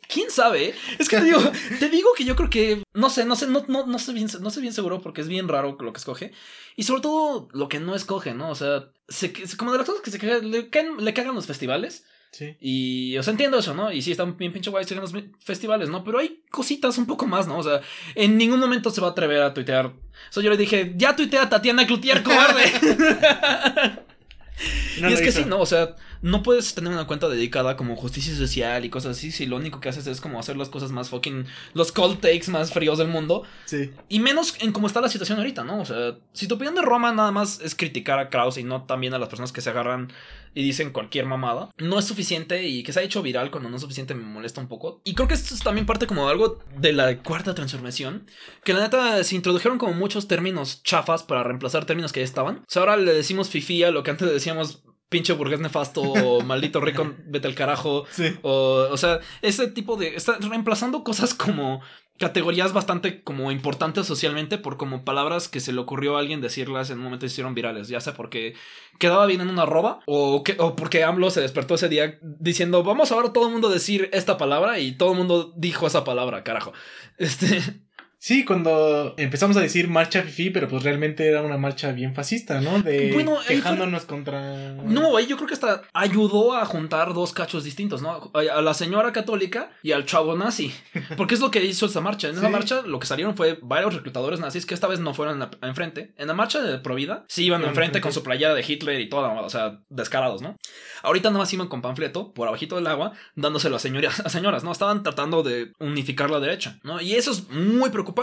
Speaker 2: ¿Quién sabe? Es que te digo, [LAUGHS] te digo que yo creo que. No sé, no sé, no, no, no, sé bien, no sé bien seguro porque es bien raro lo que escoge. Y sobre todo lo que no escoge, ¿no? O sea, se, como de las cosas que se le, le cagan los festivales.
Speaker 1: Sí.
Speaker 2: Y, o sea, entiendo eso, ¿no? Y sí, están bien pinche guays en los festivales, ¿no? Pero hay cositas un poco más, ¿no? O sea, en ningún momento se va a atrever a tuitear. O sea, yo le dije, ya tuitea Tatiana Cloutier, cobarde. [LAUGHS] [LAUGHS] y es que sí, ¿no? O sea, no puedes tener una cuenta dedicada como justicia social y cosas así si lo único que haces es como hacer las cosas más fucking. los cold takes más fríos del mundo.
Speaker 1: Sí.
Speaker 2: Y menos en cómo está la situación ahorita, ¿no? O sea, si tu opinión de Roma nada más es criticar a Kraus y no también a las personas que se agarran y dicen cualquier mamada, no es suficiente y que se ha hecho viral cuando no es suficiente me molesta un poco. Y creo que esto es también parte como algo de la cuarta transformación, que la neta se introdujeron como muchos términos chafas para reemplazar términos que ya estaban. O sea, ahora le decimos fifía, lo que antes decíamos pinche burgués nefasto o [LAUGHS] maldito rico, vete al carajo.
Speaker 1: Sí.
Speaker 2: O, o sea, ese tipo de... Está reemplazando cosas como categorías bastante como importantes socialmente por como palabras que se le ocurrió a alguien decirlas en un momento y se hicieron virales, ya sea porque quedaba bien en una roba o, que, o porque AMLO se despertó ese día diciendo vamos ahora todo el mundo a decir esta palabra y todo el mundo dijo esa palabra, carajo. Este...
Speaker 1: Sí, cuando empezamos a decir marcha fifi, pero pues realmente era una marcha bien fascista, ¿no? De
Speaker 2: Bueno, fue-
Speaker 1: quejándonos contra.
Speaker 2: No, ahí yo creo que hasta ayudó a juntar dos cachos distintos, ¿no? A la señora católica y al chavo nazi. Porque es lo que hizo esa marcha. En esa
Speaker 1: Sí.
Speaker 2: marcha lo que salieron fue varios reclutadores nazis que esta vez no fueron enfrente. En la marcha de Provida sí iban enfrente con su playera de Hitler y toda, o sea, descarados, ¿no? Ahorita nada más iban con panfleto por abajito del agua dándoselo a, señoras, a señoras, ¿no? Estaban tratando de unificar la derecha, ¿no? Y eso es muy preocupante.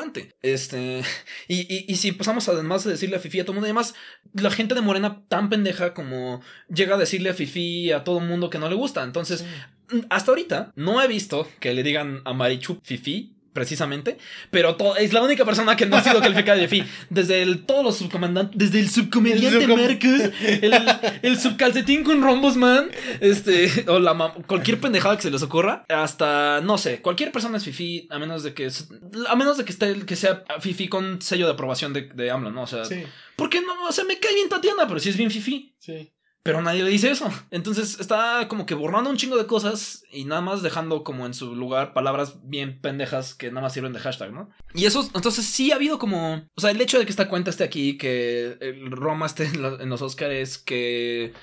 Speaker 2: Este. [LAUGHS] Y, y, y si pasamos además de decirle a Fifi a todo el mundo, además, la gente de Morena tan pendeja como llega a decirle a Fifi a todo el mundo que no le gusta. Entonces, hasta ahorita no he visto que le digan a Marichu Fifi. Precisamente, pero es la única persona que no ha sido calificada de Fifi. Desde el, todos los subcomandantes, desde el subcomediante
Speaker 1: El
Speaker 2: Mercus, el, el subcalcetín con rombos, man, este, o la cualquier pendejada que se les ocurra, hasta, no sé, cualquier persona es Fifi, a menos de que, a menos de que esté, que sea Fifi con sello de aprobación de, de AMLO, ¿no? O sea,
Speaker 1: Sí,
Speaker 2: ¿por qué no? O sea, me cae bien Tatiana, pero si es bien Fifi.
Speaker 1: sí.
Speaker 2: Pero nadie le dice eso. Entonces está como que borrando un chingo de cosas y nada más dejando como en su lugar palabras bien pendejas que nada más sirven de hashtag, ¿no? Y eso, entonces sí ha habido como... O sea, el hecho de que esta cuenta esté aquí, que Roma esté en, los Oscars, que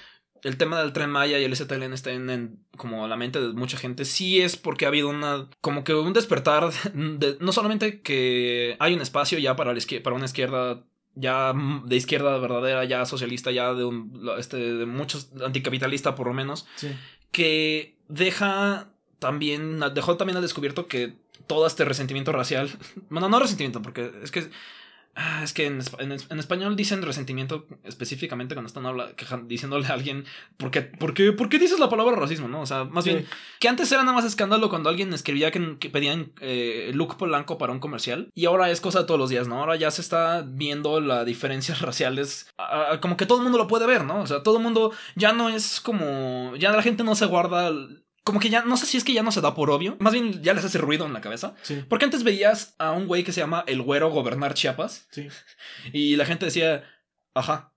Speaker 2: el tema del tren Maya y el STLN estén en como la mente de mucha gente, sí es porque ha habido una... como que un despertar de... no solamente que hay un espacio ya para, la izquier- para una izquierda ya mm, de izquierda verdadera, ya socialista, ya de, un, este, de muchos anticapitalista por lo menos,
Speaker 1: Sí.
Speaker 2: que deja también, dejó también al descubierto que todo este resentimiento racial, [LAUGHS] bueno, no resentimiento, porque es que, ah, es que en, en es- en español dicen resentimiento específicamente cuando están habla, quejan- diciéndole a alguien, ¿por qué, por, qué, ¿por qué dices la palabra racismo? ¿no? O sea, más
Speaker 1: Sí.
Speaker 2: bien, que antes era nada más escándalo cuando alguien escribía que, que pedían eh, look polanco para un comercial. Y ahora es cosa de todos los días, ¿no? Ahora ya se está viendo las diferencias [LAUGHS] raciales. como que todo el mundo lo puede ver, ¿no? O sea, todo el mundo ya no es como. Ya la gente no se guarda. Como que ya, no sé si es que ya no se da por obvio. Más bien ya les hace ruido en la cabeza.
Speaker 1: Sí,
Speaker 2: Porque antes veías a un güey que se llama el güero gobernar Chiapas.
Speaker 1: sí.
Speaker 2: Y la gente decía, ajá,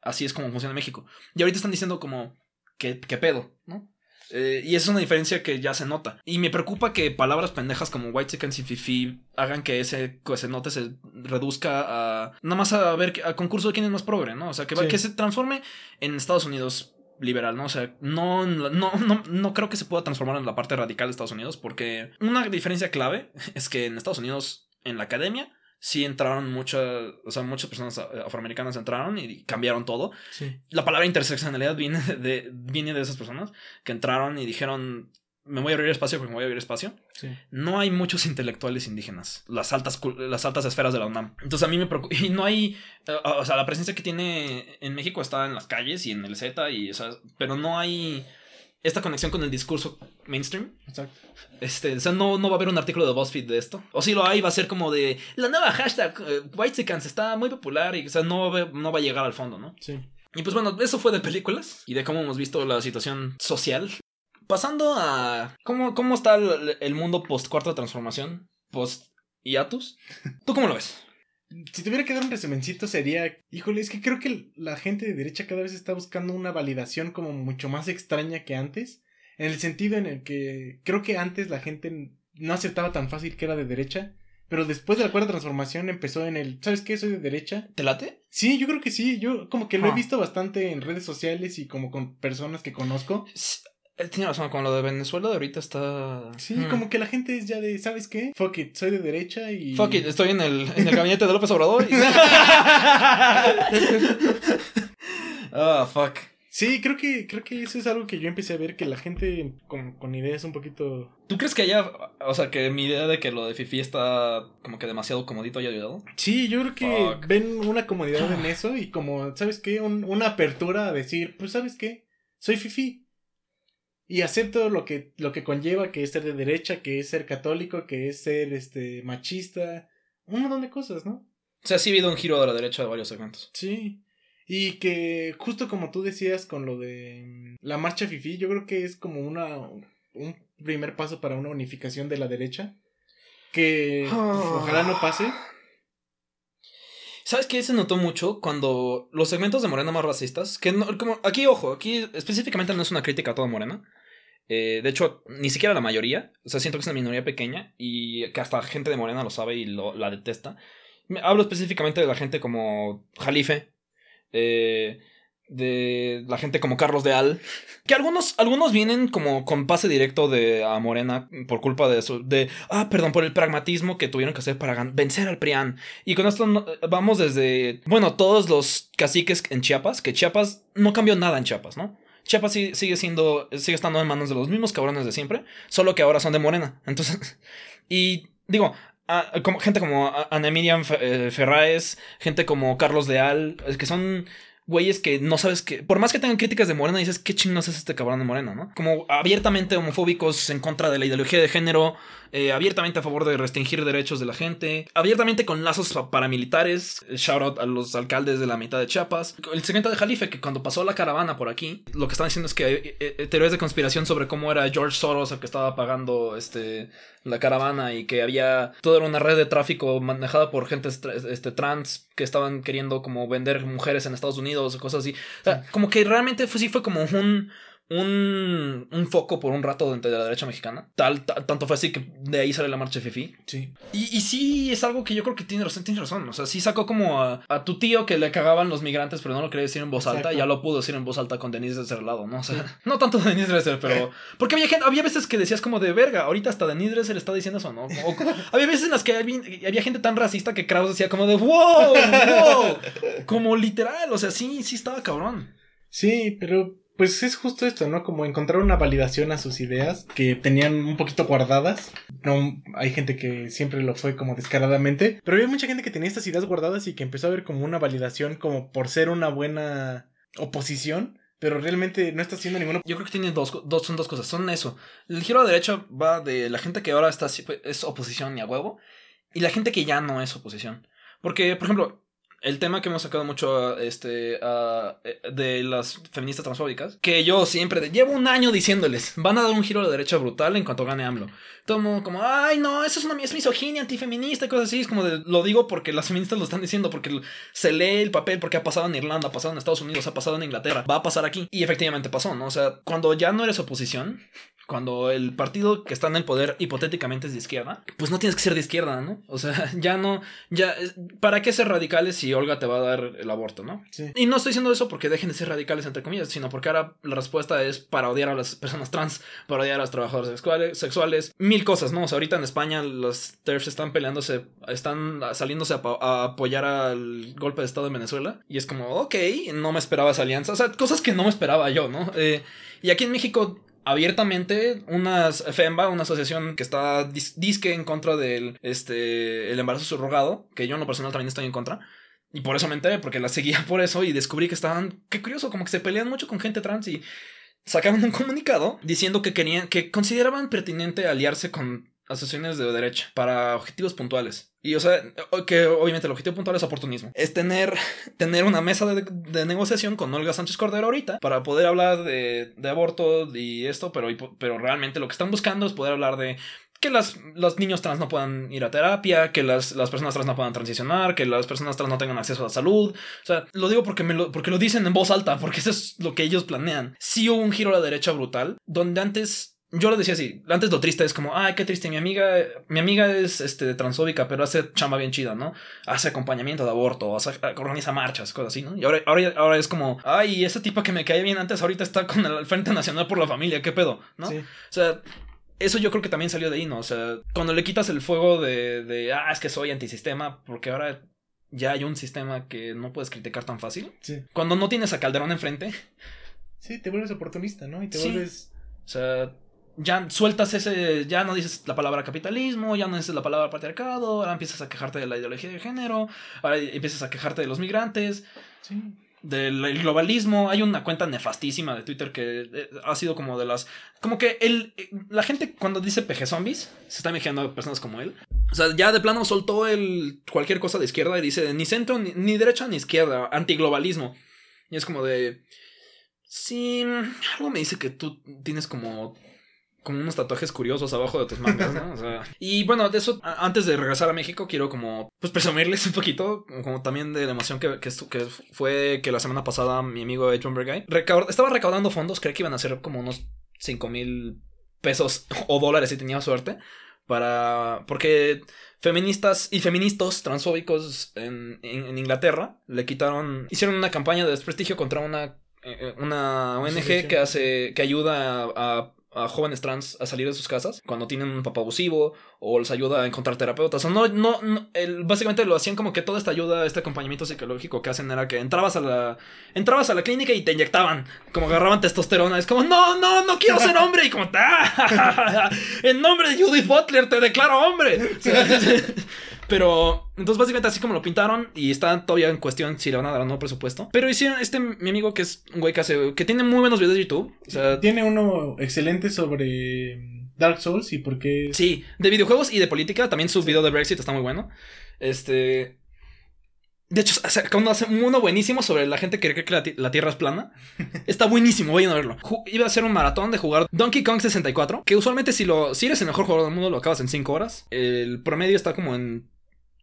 Speaker 2: así es como funciona México. Y ahorita están diciendo como, ¿qué, qué pedo? ¿No? Eh, y esa es una diferencia que ya se nota. Y me preocupa que palabras pendejas como white chickens y fifi hagan que ese, que se note se reduzca a nada más a ver a concurso de quién es más progre, ¿no? O sea, que, va-
Speaker 1: Sí.
Speaker 2: que se transforme en Estados Unidos liberal, ¿no? O sea, no, no, no, no creo que se pueda transformar en la parte radical de Estados Unidos porque una diferencia clave [LAUGHS] es que en Estados Unidos, en la academia, sí entraron muchas, o sea, muchas personas afroamericanas entraron y cambiaron todo.
Speaker 1: Sí.
Speaker 2: La palabra interseccionalidad viene [LAUGHS] de, viene de esas personas que entraron y dijeron, me voy a abrir espacio porque me voy a abrir espacio.
Speaker 1: Sí.
Speaker 2: No hay muchos intelectuales indígenas, las altas, las altas esferas de la UNAM. Entonces a mí me preocupa, y no hay, eh, o sea, la presencia que tiene en México está en las calles y en el Z, y, o sea, pero no hay esta conexión con el discurso mainstream.
Speaker 1: Exacto.
Speaker 2: Este, o sea, no, no va a haber un artículo de BuzzFeed de esto. O si lo hay, va a ser como de la nueva hashtag eh, Whitesicans está muy popular y o sea, no, va- no va a llegar al fondo, ¿no?
Speaker 1: Sí.
Speaker 2: Y pues bueno, eso fue de películas y de cómo hemos visto la situación social. Pasando a cómo, cómo está el, el mundo post cuarta transformación, post hiatus. ¿Tú cómo lo ves?
Speaker 1: Si tuviera que dar un resumencito sería, híjole, es que creo que la gente de derecha cada vez está buscando una validación como mucho más extraña que antes, en el sentido en el que creo que antes la gente no aceptaba tan fácil que era de derecha, pero después de la cuarta transformación empezó en el, ¿sabes qué? Soy de derecha.
Speaker 2: ¿Te late?
Speaker 1: Sí, yo creo que sí, yo como que lo he
Speaker 2: Ah.
Speaker 1: visto bastante en redes sociales y como con personas que conozco.
Speaker 2: Eh, Tiene razón, con lo de Venezuela de ahorita está...
Speaker 1: Sí,
Speaker 2: Hmm.
Speaker 1: como que la gente es ya de, ¿sabes qué? Fuck it, soy de derecha y...
Speaker 2: Fuck it, estoy en el, en el gabinete de López Obrador. y- [LAUGHS] Ah, fuck.
Speaker 1: Sí, creo que, creo que eso es algo que yo empecé a ver, que la gente con, con ideas un poquito...
Speaker 2: ¿Tú crees que haya, o sea, que mi idea de que lo de Fifi está como que demasiado comodito haya ayudado?
Speaker 1: Sí, yo creo que
Speaker 2: Fuck.
Speaker 1: ven una comodidad en [SIGHS] eso y como, ¿sabes qué? Un- una apertura a decir, pues, ¿sabes qué? Soy fifi. Y acepto lo que, lo que conlleva que es ser de derecha, que es ser católico, que es ser este machista, un montón de cosas, ¿no?
Speaker 2: O sea, sí ha habido un giro de la derecha de varios segmentos.
Speaker 1: Sí. Y que justo como tú decías con lo de mm, la marcha fifi, yo creo que es como una un primer paso para una unificación de la derecha. Que ojalá no pase.
Speaker 2: ¿Sabes qué se notó mucho cuando los segmentos de Morena más racistas? Que no, como, aquí, ojo, aquí específicamente no es una crítica a toda Morena. Eh, de hecho, ni siquiera la mayoría. O sea, siento que es una minoría pequeña y que hasta gente de Morena lo sabe y lo, la detesta. Hablo específicamente de la gente como Jalife. eh, de la gente como Carlos de Al. Que algunos, algunos vienen como con pase directo de a Morena por culpa de eso. De, ah, perdón, por el pragmatismo que tuvieron que hacer para vencer al PRIAN. Y con esto vamos desde, bueno, todos los caciques en Chiapas, que Chiapas no cambió nada en Chiapas, ¿no? Chiapas sigue, siendo, sigue estando en manos de los mismos cabrones de siempre, solo que ahora son de Morena. [LAUGHS] Entonces, y digo, como, gente como Ana Miriam eh, Ferraes, gente como Carlos Leal, que son güeyes que no sabes que, por más que tengan críticas de Morena, dices, ¿qué chingados es este cabrón de Morena, no? Como abiertamente homofóbicos en contra de la ideología de género, eh, abiertamente a favor de restringir derechos de la gente, abiertamente con lazos pa- paramilitares, eh, shout out a los alcaldes de la mitad de Chiapas. El segmento de Jalife, que cuando pasó la caravana por aquí, lo que están diciendo es que hay eh, teorías de conspiración sobre cómo era George Soros el que estaba pagando este, la caravana y que había toda una red de tráfico manejada por gente este, trans que estaban queriendo como vender mujeres en Estados Unidos o cosas así. O sea, como que realmente fue, sí fue como un, un, un foco por un rato dentro de la derecha mexicana. Tal, ta- tanto fue así que de ahí sale la marcha Fifi.
Speaker 1: Sí.
Speaker 2: Y, y sí es algo que yo creo que tiene razón, tiene razón. O sea, sí sacó como a, a tu tío que le cagaban los migrantes, pero no lo quería decir en voz alta. Ya lo pudo decir en voz alta con Denise Dresser ¿no? O sea, [LAUGHS] no tanto Denise Dresser, pero. Porque había, gente, había veces que decías como de verga. Ahorita hasta Denise Dresser está diciendo eso, ¿no? O- [LAUGHS] había veces en las que había, había gente tan racista que Kraus decía como de wow, wow. [LAUGHS] Como literal. O sea, sí, sí estaba cabrón.
Speaker 1: Sí, pero pues es justo esto, ¿no? Como encontrar una validación a sus ideas que tenían un poquito guardadas. No, hay gente que siempre lo fue como descaradamente, pero había mucha gente que tenía estas ideas guardadas y que empezó a ver como una validación como por ser una buena oposición, pero realmente no está haciendo ninguna
Speaker 2: Yo creo que tiene dos, dos, son dos cosas. Son eso. El giro a la derecha va de la gente que ahora está es oposición y a huevo. Y la gente que ya no es oposición. Porque, por ejemplo, el tema que hemos sacado mucho este, eh, de las feministas transfóbicas, que yo siempre, llevo un año diciéndoles, van a dar un giro a la derecha brutal en cuanto gane AMLO. Todo el mundo como, ay, no, eso es una es misoginia, antifeminista y cosas así. Es como de, lo digo porque las feministas lo están diciendo, porque se lee el papel, porque ha pasado en Irlanda, ha pasado en Estados Unidos, ha pasado en Inglaterra, va a pasar aquí. Y efectivamente pasó, ¿no? O sea, cuando ya no eres oposición, cuando el partido que está en el poder hipotéticamente es de izquierda, pues no tienes que ser de izquierda, ¿no? O sea, [LAUGHS] ya no, ya, ¿para qué ser radicales si Olga te va a dar el aborto, ¿no?
Speaker 1: Sí.
Speaker 2: Y no estoy diciendo eso porque dejen de ser radicales, entre comillas, sino porque ahora la respuesta es para odiar a las personas trans, para odiar a los trabajadores sexuales, sexuales mil cosas, ¿no? O sea, ahorita en España los TERFs están peleándose, están saliéndose a apoyar al golpe de Estado en Venezuela. Y es como, ok, no me esperaba esa alianza. O sea, cosas que no me esperaba yo, ¿no? Eh, y aquí en México abiertamente unas FEMBA, una asociación que está dis- disque en contra del este el embarazo subrogado, que yo en lo personal también estoy en contra. Y por eso me enteré, porque la seguía [LAUGHS] por eso y descubrí que estaban, qué curioso, como que se pelean mucho con gente trans y sacaron un comunicado diciendo que querían, que consideraban pertinente aliarse con asociaciones de derecha para objetivos puntuales. Y o sea, que obviamente el objetivo puntual es oportunismo. Es tener, [LAUGHS] tener una mesa de, de negociación con Olga Sánchez Cordero ahorita para poder hablar de, de aborto y esto, pero, pero realmente lo que están buscando es poder hablar de que las, los niños trans no puedan ir a terapia, que las, las personas trans no puedan transicionar, que las personas trans no tengan acceso a la salud. O sea, lo digo porque, me lo, porque lo dicen en voz alta, porque eso es lo que ellos planean. Sí hubo un giro a la derecha brutal, donde antes yo lo decía así, antes lo triste es como, ay, qué triste, mi amiga, mi amiga es este, transfóbica, pero hace chamba bien chida, ¿no? Hace acompañamiento de aborto, hace, organiza marchas, cosas así, ¿no? Y ahora, ahora, ahora es como, ay, esa tipa que me caía bien antes ahorita está con el Frente Nacional por la Familia, ¿qué pedo? ¿No?
Speaker 1: Sí.
Speaker 2: O sea, eso yo creo que también salió de ahí, ¿no? O sea, cuando le quitas el fuego de, de ah, es que soy antisistema, porque ahora ya hay un sistema que no puedes criticar tan fácil.
Speaker 1: Sí.
Speaker 2: Cuando no tienes a Calderón enfrente,
Speaker 1: Sí, te vuelves oportunista, ¿no? Y te
Speaker 2: Sí.
Speaker 1: vuelves.
Speaker 2: o sea, ya sueltas ese, ya no dices la palabra capitalismo, ya no dices la palabra patriarcado, ahora empiezas a quejarte de la ideología de género, ahora empiezas a quejarte de los migrantes,
Speaker 1: Sí.
Speaker 2: del el globalismo. Hay una cuenta nefastísima de Twitter que eh, ha sido como de las. Como que el, eh, la gente cuando dice peje zombies se está imaginando a personas como él. O sea, ya de plano soltó el cualquier cosa de izquierda y dice ni centro, ni, ni derecha, ni izquierda, antiglobalismo. Y es como de. Sí, algo me dice que tú tienes como como unos tatuajes curiosos abajo de tus mangas, ¿no? O sea, y bueno, de eso, antes de regresar a México, quiero como, pues presumirles un poquito, como también de la emoción que, que, que fue que la semana pasada mi amigo Adrian Bergay recau- estaba recaudando fondos, creo que iban a ser como unos 5 mil pesos [LAUGHS] o dólares si tenía suerte. Para. Porque feministas y feministas transfóbicos en, en, Inglaterra le quitaron. Hicieron una campaña de desprestigio contra una. eh, Una ONG que hace. que ayuda a, a jóvenes trans a salir de sus casas cuando tienen un papá abusivo o les ayuda a encontrar terapeutas. O no, no, no básicamente lo hacían como que toda esta ayuda, este acompañamiento psicológico que hacen era que entrabas a la entrabas a la clínica y te inyectaban, como agarraban testosterona, es como no, no, no quiero ser hombre y como "Ah, [LAUGHS] en nombre de Judith Butler te declaro hombre. [LAUGHS] Pero, entonces básicamente así como lo pintaron y está todavía en cuestión si le van a dar o no presupuesto. Pero hicieron, este, mi amigo que es un güey que hace, que tiene muy buenos videos de YouTube. O sea,
Speaker 1: Tiene uno excelente sobre Dark Souls y por qué.
Speaker 2: Sí, de videojuegos y de política. También su video de Brexit está muy bueno. Este. De hecho, sacó uno, uno buenísimo sobre la gente que cree que la, ti- la Tierra es plana. Está buenísimo, vayan a verlo. Iba a hacer un maratón de jugar Donkey Kong 64. Que usualmente, si, lo, si eres el mejor jugador del mundo, lo acabas en 5 horas. El promedio está como en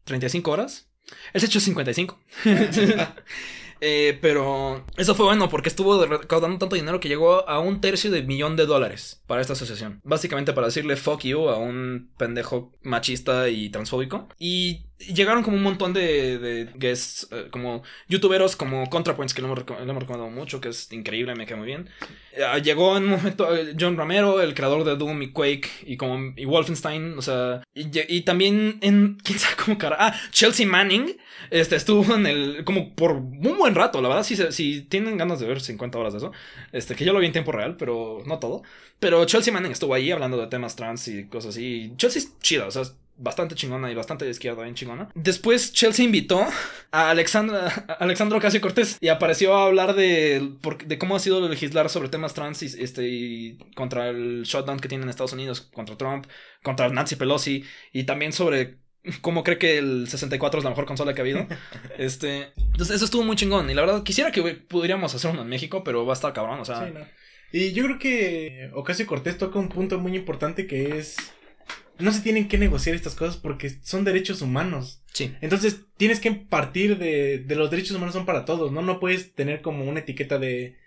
Speaker 2: 35 horas. Él se echó 55. Eh, pero eso fue bueno porque estuvo recaudando tanto dinero que llegó a un tercio de millón de dólares para esta asociación. Básicamente para decirle fuck you a un pendejo machista y transfóbico. Y llegaron como un montón de, de guests, eh, como youtuberos como ContraPoints, que lo hemos, lo hemos recomendado mucho, que es increíble, me cae muy bien. Eh, llegó en un momento eh, John Romero, el creador de Doom y Quake y como y Wolfenstein, o sea, y, y también en [LAUGHS] quién sabe cómo cara, ah, Chelsea Manning, este estuvo en el como por un buen rato, la verdad, si, si tienen ganas de ver 50 horas de eso, este que yo lo vi en tiempo real, pero no todo, pero Chelsea Manning estuvo ahí hablando de temas trans y cosas así. Chelsea es chida, o sea, bastante chingona y bastante de izquierda, bien chingona. Después Chelsea invitó a Alexandra, a Alexandro Ocasio Cortés y apareció a hablar de, por- de cómo ha sido legislar sobre temas trans y, este, y contra el shutdown que tiene en Estados Unidos, contra Trump, contra Nancy Pelosi y también sobre cómo cree que el 64 es la mejor consola que ha habido. [LAUGHS] Este, entonces eso estuvo muy chingón y la verdad quisiera que pudiéramos hacer uno en México, pero va a estar cabrón, o sea,
Speaker 1: Sí, no. Y yo creo que Ocasio Cortés toca un punto muy importante que es. No se tienen que negociar estas cosas porque son derechos humanos.
Speaker 2: sí.
Speaker 1: Entonces tienes que partir de, de los derechos humanos son para todos, ¿no? No puedes tener como una etiqueta de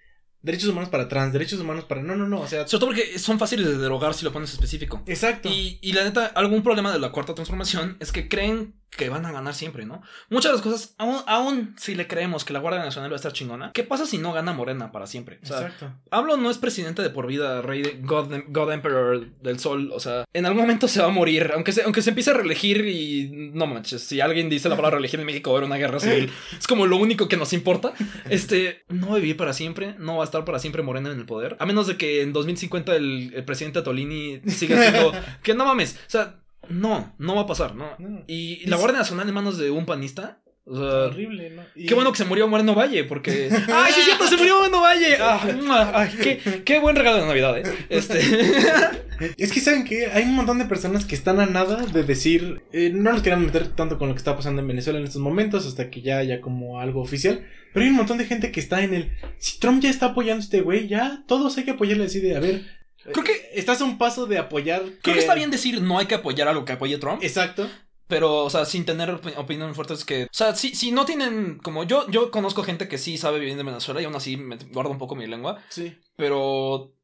Speaker 1: derechos humanos para trans, derechos humanos para... No, no, no, o sea...
Speaker 2: Sobre todo porque son fáciles de derogar si lo pones específico.
Speaker 1: Exacto.
Speaker 2: Y, y la neta, algún problema de la cuarta transformación es que creen que van a ganar siempre, ¿no? Muchas de las cosas, aún, aún si le creemos que la Guardia Nacional va a estar chingona, ¿qué pasa si no gana Morena para siempre? O sea,
Speaker 1: Exacto.
Speaker 2: Hablo no es presidente de por vida, rey de God, God Emperor del Sol, o sea, en algún momento se va a morir, aunque se, aunque se empiece a reelegir y no manches, si alguien dice la palabra reelegir en México va a haber una guerra civil, [LAUGHS] es como lo único que nos importa. Este, no va a vivir para siempre, no va a estar para siempre Morena en el poder, a menos de que en 2050 el, el presidente Tolini siga siendo [LAUGHS] que no mames, o sea, no, no va a pasar, ¿no?
Speaker 1: No.
Speaker 2: Y la Guardia Nacional en manos de un panista, o sea,
Speaker 1: Horrible, ¿no? Y-
Speaker 2: Qué bueno que se murió Moreno Valle, porque. [LAUGHS] ¡Ay, sí es cierto! ¡Se murió Moreno Valle! [LAUGHS] Ah, ay, qué, qué buen regalo de Navidad, ¿eh? Este. [LAUGHS]
Speaker 1: Es que saben que hay un montón de personas que están a nada de decir, eh, no nos queremos meter tanto con lo que está pasando en Venezuela en estos momentos hasta que ya haya como algo oficial, pero hay un montón de gente que está en el, si Trump ya está apoyando a este güey, ya todos hay que apoyarle así de, a ver,
Speaker 2: Creo que-
Speaker 1: estás a un paso de apoyar.
Speaker 2: Creo que está bien decir no hay que apoyar a lo que apoye Trump,
Speaker 1: Exacto.
Speaker 2: pero, o sea, sin tener opi- opiniones fuertes que. O sea, si, si no tienen. Como yo, yo conozco gente que sí sabe bien de Venezuela y aún así me guardo un poco mi lengua,
Speaker 1: Sí,
Speaker 2: pero.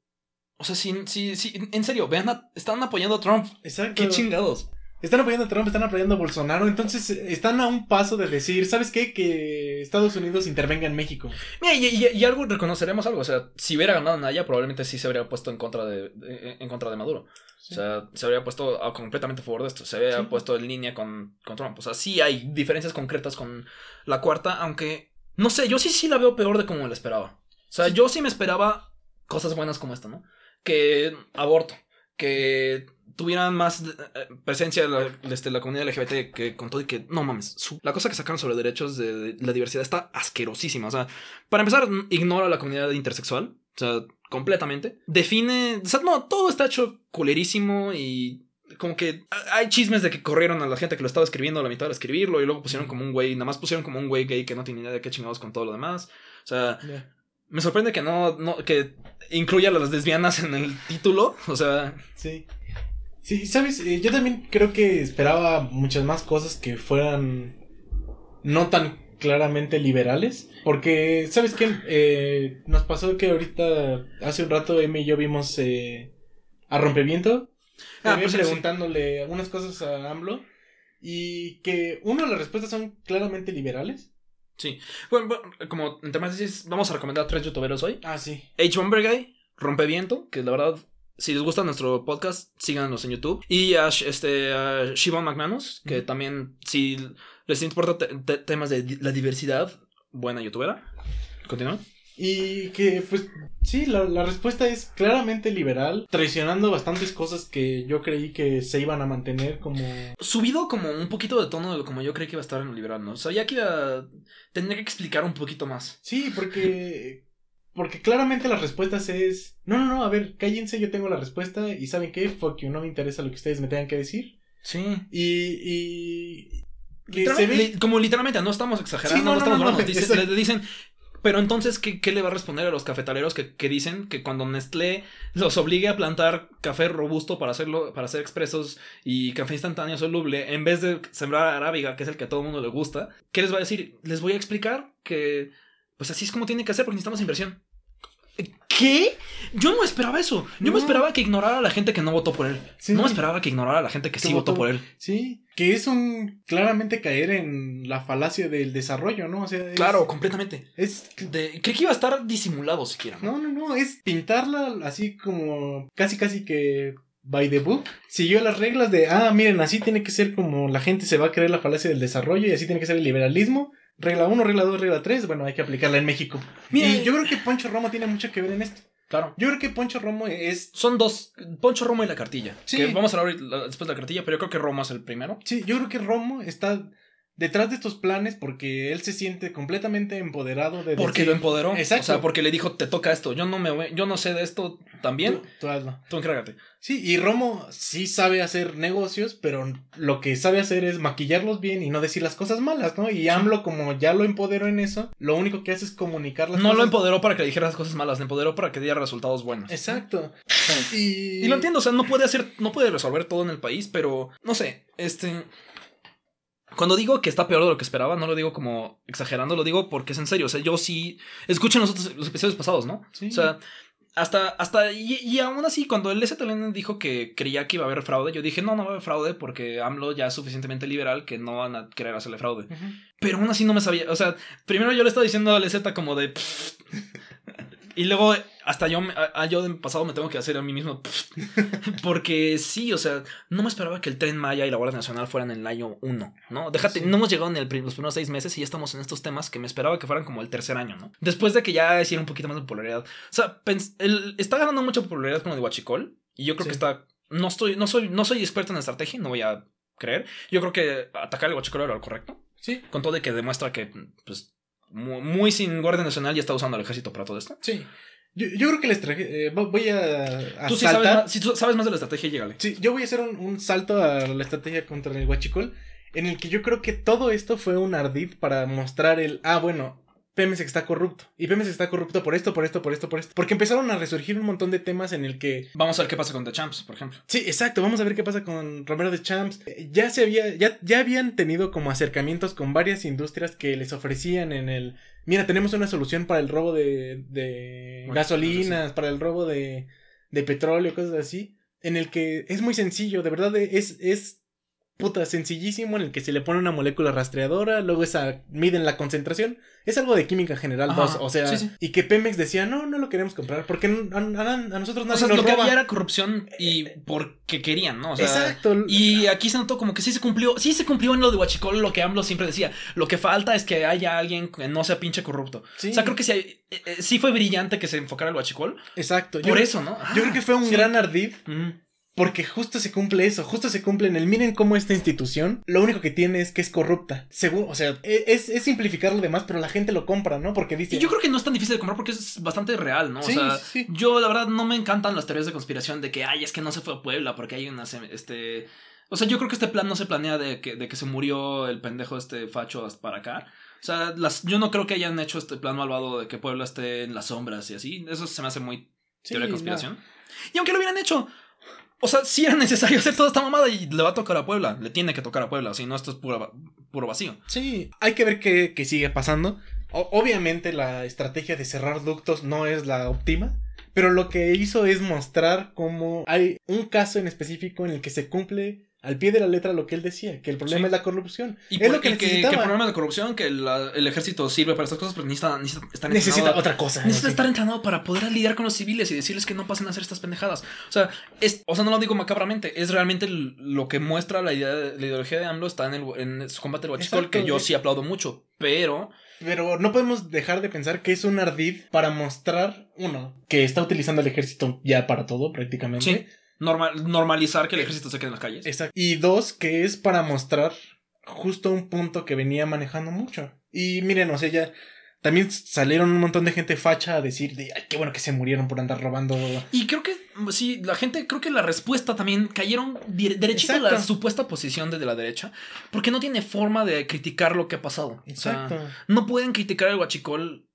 Speaker 2: O sea, si, si, si, en serio, vean, a- están apoyando a Trump.
Speaker 1: exacto.
Speaker 2: Qué chingados.
Speaker 1: Están apoyando a Trump, están apoyando a Bolsonaro, entonces eh, están a un paso de decir, ¿sabes qué? Que Estados Unidos intervenga en México.
Speaker 2: Mira, y, y- y algo reconoceremos algo. O sea, si hubiera ganado Naya, probablemente sí se habría puesto en contra de, en contra de Maduro.
Speaker 1: Sí.
Speaker 2: O sea, se habría puesto a- completamente a favor de esto. Se habría
Speaker 1: Sí.
Speaker 2: puesto en línea con, con Trump. O sea, sí hay diferencias concretas con la cuarta, aunque no sé, yo sí sí la veo peor de como la esperaba. O sea, yo sí me esperaba cosas buenas como esta, ¿no? Que aborto, que tuvieran más eh, presencia de la, este, la comunidad LGBT que con todo y que no mames, su- la cosa que sacaron sobre derechos de, de la diversidad está asquerosísima. O sea, para empezar, ignora a la comunidad intersexual. O sea, completamente. Define. O sea, no, todo está hecho culerísimo y. Como que hay chismes de que corrieron a la gente que lo estaba escribiendo a la mitad de escribirlo y luego pusieron como un güey, nada más pusieron como un güey gay que no tiene idea de qué chingados con todo lo demás. O sea, me sorprende que no, no que incluya a las lesbianas en el título. O sea,
Speaker 1: Sí. Sí, sabes, Eh, yo también creo que esperaba muchas más cosas que fueran no tan claramente liberales. Porque, ¿sabes qué? Eh, nos pasó que ahorita, hace un rato, Emi y yo vimos eh, a Rompeviento.
Speaker 2: Ah, pues sí,
Speaker 1: preguntándole unas cosas a AMLO. Y que, uno, las respuestas son claramente liberales.
Speaker 2: Sí. Bueno, bueno, como entre más dices, vamos a recomendar tres youtuberos hoy.
Speaker 1: Ah, sí.
Speaker 2: H. Bomber Guy, Rompeviento, que la verdad, si les gusta nuestro podcast, síganos en YouTube. Y a, este, a Shivon McManus, que también, si les importa te- te- temas de la diversidad, buena youtubera. Continúa.
Speaker 1: Y que, pues, sí, la, la respuesta es claramente liberal, traicionando bastantes cosas que yo creí que se iban a mantener como...
Speaker 2: Subido como un poquito de tono de como yo creí que iba a estar en el liberal, ¿no? Sabía que iba a tener que explicar un poquito más.
Speaker 1: Sí, porque... Porque claramente las respuestas es... No, no, no, a ver, cállense, yo tengo la respuesta y ¿saben qué? Fuck you, no me interesa lo que ustedes me tengan que decir.
Speaker 2: Sí.
Speaker 1: Y... y ve...
Speaker 2: li- como literalmente, no estamos exagerando,
Speaker 1: Sí, no,
Speaker 2: no, estamos
Speaker 1: no, no,
Speaker 2: Dice- le dicen, pero entonces, ¿qué, qué le va a responder a los cafetaleros que, que dicen que cuando Nestlé los obligue a plantar café robusto para hacerlo, para hacer expresos y café instantáneo soluble, en vez de sembrar arábiga, que es el que a todo el mundo le gusta, ¿qué les va a decir? Les voy a explicar que, pues así es como tiene que hacer porque necesitamos inversión. ¿Qué? Yo no esperaba eso. Yo
Speaker 1: No.
Speaker 2: me esperaba que ignorara a la gente que no votó por él.
Speaker 1: Sí.
Speaker 2: No me esperaba que ignorara a la gente que sí
Speaker 1: votó.
Speaker 2: votó por él.
Speaker 1: Sí, que es un... Claramente caer en la falacia del desarrollo, ¿no? O sea, es-
Speaker 2: Claro, completamente.
Speaker 1: Es...
Speaker 2: De- creí que iba a estar disimulado siquiera.
Speaker 1: No, no, no, es pintarla así como casi casi que by the book. Siguió las reglas de, ah, miren, así tiene que ser como la gente se va a creer la falacia del desarrollo y así tiene que ser el liberalismo. Regla 1, regla 2, regla 3, bueno, hay que aplicarla en México.
Speaker 2: Mira,
Speaker 1: y yo creo que Poncho Romo tiene mucho que ver en esto.
Speaker 2: Claro.
Speaker 1: Yo creo que Poncho Romo es...
Speaker 2: Son dos, Poncho Romo y la cartilla.
Speaker 1: Sí.
Speaker 2: Que vamos a hablar después de la cartilla, pero yo creo que Romo es el primero.
Speaker 1: Sí, yo creo que Romo está detrás de estos planes porque él se siente completamente empoderado de...
Speaker 2: Porque
Speaker 1: decir,
Speaker 2: lo empoderó.
Speaker 1: Exacto.
Speaker 2: O sea, porque le dijo, te toca esto. Yo no me voy- yo no sé de esto también.
Speaker 1: Tú, tú hazlo.
Speaker 2: Tú encárgate.
Speaker 1: Sí, y Romo sí sabe hacer negocios, pero lo que sabe hacer es maquillarlos bien y no decir las cosas malas, ¿no? Y AMLO, como ya lo empoderó en eso, lo único que hace es comunicar las
Speaker 2: No lo empoderó para que le dijera las cosas malas, le empoderó para que diera resultados buenos.
Speaker 1: Exacto. Y...
Speaker 2: Y lo entiendo, o sea, no puede hacer, no puede resolver todo en el país, pero no sé, este. Cuando digo que está peor de lo que esperaba, no lo digo como exagerando, lo digo porque es en serio. O sea, yo sí. Escuchen los, otros- los episodios pasados, ¿no?
Speaker 1: Sí.
Speaker 2: O sea, hasta. hasta y, y aún así, cuando el STLN dijo que creía que iba a haber fraude, yo dije, no, no va a haber fraude porque AMLO ya es suficientemente liberal que no van a querer hacerle fraude. Pero aún así no me sabía. O sea, primero yo le estaba diciendo a LZ como de. [LAUGHS] Y luego hasta yo, a, a yo de pasado me tengo que hacer a mí mismo. [LAUGHS] Porque sí, o sea, no me esperaba que el Tren Maya y la Guardia Nacional fueran en el año 1, ¿no? Déjate,
Speaker 1: Sí.
Speaker 2: no hemos llegado en el los primeros seis meses y ya estamos en estos temas que me esperaba que fueran como el tercer año, ¿no? Después de que ya hiciera un poquito más de popularidad. O sea, pens- el- está ganando mucha popularidad con lo de Huachicol y yo creo
Speaker 1: Sí.
Speaker 2: que está. No estoy, no soy, no soy experto en estrategia, no voy a creer. Yo creo que atacar el Huachicol era lo correcto.
Speaker 1: Sí,
Speaker 2: Con todo de que demuestra que, pues, mu- muy, sin Guardia Nacional ya está usando al ejército para todo esto.
Speaker 1: sí. Yo, yo creo que les traje... eh, vo- voy a, a
Speaker 2: Tú sí sabes
Speaker 1: saltar...
Speaker 2: más, si tú sabes más de la estrategia, llégale.
Speaker 1: Sí, yo voy a hacer un, un salto a la estrategia contra el Huachicol, en el que yo creo que todo esto fue un ardid para mostrar el, ah, bueno, Pemex está corrupto. Y Pemex está corrupto por esto, por esto, por esto, por esto. Porque empezaron a resurgir un montón de temas en el que,
Speaker 2: Vamos a ver qué pasa con The Champs, por ejemplo.
Speaker 1: sí, exacto, vamos a ver qué pasa con Romero de Champs. Ya se había, ya, ya habían tenido como acercamientos con varias industrias que les ofrecían en el, mira, tenemos una solución para el robo de, de
Speaker 2: Bueno,
Speaker 1: gasolinas, para el robo de, de petróleo, cosas así. En el que es muy sencillo, de verdad es, es puta sencillísimo, en el que se le pone una molécula rastreadora, luego esa miden la concentración. Es algo de química general
Speaker 2: Ajá,
Speaker 1: 2, o sea,
Speaker 2: sí, sí.
Speaker 1: y que Pemex decía, no, no lo queremos comprar, porque a, a- a nosotros
Speaker 2: O
Speaker 1: nadie
Speaker 2: sea,
Speaker 1: nos
Speaker 2: lo que había era corrupción y porque querían, ¿no? O sea,
Speaker 1: Exacto.
Speaker 2: Y aquí se notó como que sí se cumplió, sí se cumplió en lo de Huachicol lo que AMLO siempre decía. Lo que falta es que haya alguien que no sea pinche corrupto.
Speaker 1: Sí.
Speaker 2: O sea, creo que sí, hay- eh, eh, sí fue brillante que se enfocara el Huachicol.
Speaker 1: Exacto.
Speaker 2: Por
Speaker 1: yo,
Speaker 2: eso, ¿no?
Speaker 1: Yo creo que fue un
Speaker 2: Sí.
Speaker 1: gran ardid
Speaker 2: Mm.
Speaker 1: Porque justo se cumple eso, justo se cumple en el miren cómo esta institución lo único que tiene es que es corrupta. Según, o sea, e- es, es simplificar lo demás, pero la gente lo compra, ¿no? Porque dice...
Speaker 2: Y yo creo que no es tan difícil de comprar porque es bastante real, ¿no?
Speaker 1: Sí,
Speaker 2: o sea,
Speaker 1: sí.
Speaker 2: yo la verdad no me encantan las teorías de conspiración de que, ay, es que no se fue a Puebla porque hay una, este... O sea, yo creo que este plan no se planea de que, de que se murió el pendejo este facho hasta para acá. O sea, las, yo no creo que hayan hecho este plan malvado de que Puebla esté en las sombras y así. Eso se me hace muy
Speaker 1: Sí,
Speaker 2: teoría de
Speaker 1: no.
Speaker 2: conspiración. Y aunque lo hubieran hecho, O sea, sí era necesario hacer toda esta mamada y le va a tocar a Puebla. Le tiene que tocar a Puebla, si no, esto es puro, vacío.
Speaker 1: Sí, hay que ver qué, qué sigue pasando. Obviamente la estrategia de cerrar ductos no es la óptima. Pero lo que hizo es mostrar cómo hay un caso en específico en el que se cumple al pie de la letra lo que él decía, que el problema
Speaker 2: Sí.
Speaker 1: es la corrupción.
Speaker 2: Y,
Speaker 1: es lo que
Speaker 2: y que, el problema de corrupción, que la- el ejército sirve para estas cosas, pero necesita, necesita
Speaker 1: Necesita otra cosa.
Speaker 2: Necesita
Speaker 1: sí.
Speaker 2: estar entrenado para poder lidiar con los civiles y decirles que no pasen a hacer estas pendejadas. O sea, es, o sea, no lo digo macabramente, es realmente lo que muestra la idea de, la ideología de AMLO está en, el, en su combate al huachicol, que yo sí aplaudo mucho, pero
Speaker 1: Pero no podemos dejar de pensar que es un ardid para mostrar, uno, que está utilizando el ejército ya para todo prácticamente.
Speaker 2: sí, normal, normalizar que el ejército se quede en las calles.
Speaker 1: Exacto. Y dos, que es para mostrar justo un punto que venía manejando mucho. Y miren, o sea, ya también salieron un montón de gente facha a decir de, ay, qué bueno que se murieron por andar robando.
Speaker 2: Y creo que, sí, la gente, creo que la respuesta también cayeron derechito a la supuesta posición de, la derecha, porque no tiene forma de criticar lo que ha pasado. O sea,
Speaker 1: Exacto.
Speaker 2: no pueden criticar el huachicol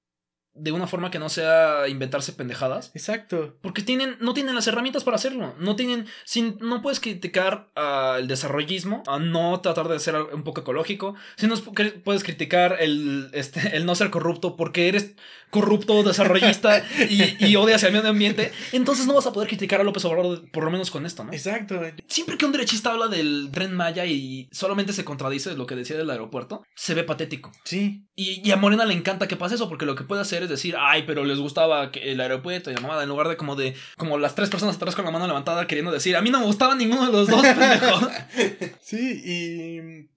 Speaker 2: de una forma que no sea inventarse pendejadas.
Speaker 1: Exacto.
Speaker 2: Porque tienen, no tienen las herramientas para hacerlo. No tienen. Sin, no puedes criticar al desarrollismo, a no tratar de ser un poco ecológico. Si no puedes criticar el, este, el no ser corrupto porque eres corrupto, desarrollista [LAUGHS] y, y odias al medio ambiente. Entonces no vas a poder criticar a López Obrador, por lo menos con esto, ¿no?
Speaker 1: Exacto.
Speaker 2: Siempre que un derechista habla del tren Maya y solamente se contradice lo que decía del aeropuerto, se ve patético.
Speaker 1: Sí.
Speaker 2: Y, y a Morena le encanta que pase eso, porque lo que puede hacer es decir, ay, pero les gustaba el aeropuerto y la mamada, en lugar de como de, como las tres personas atrás con la mano levantada queriendo decir, a mí no me gustaba ninguno de los dos, pendejo. [LAUGHS]
Speaker 1: Sí, y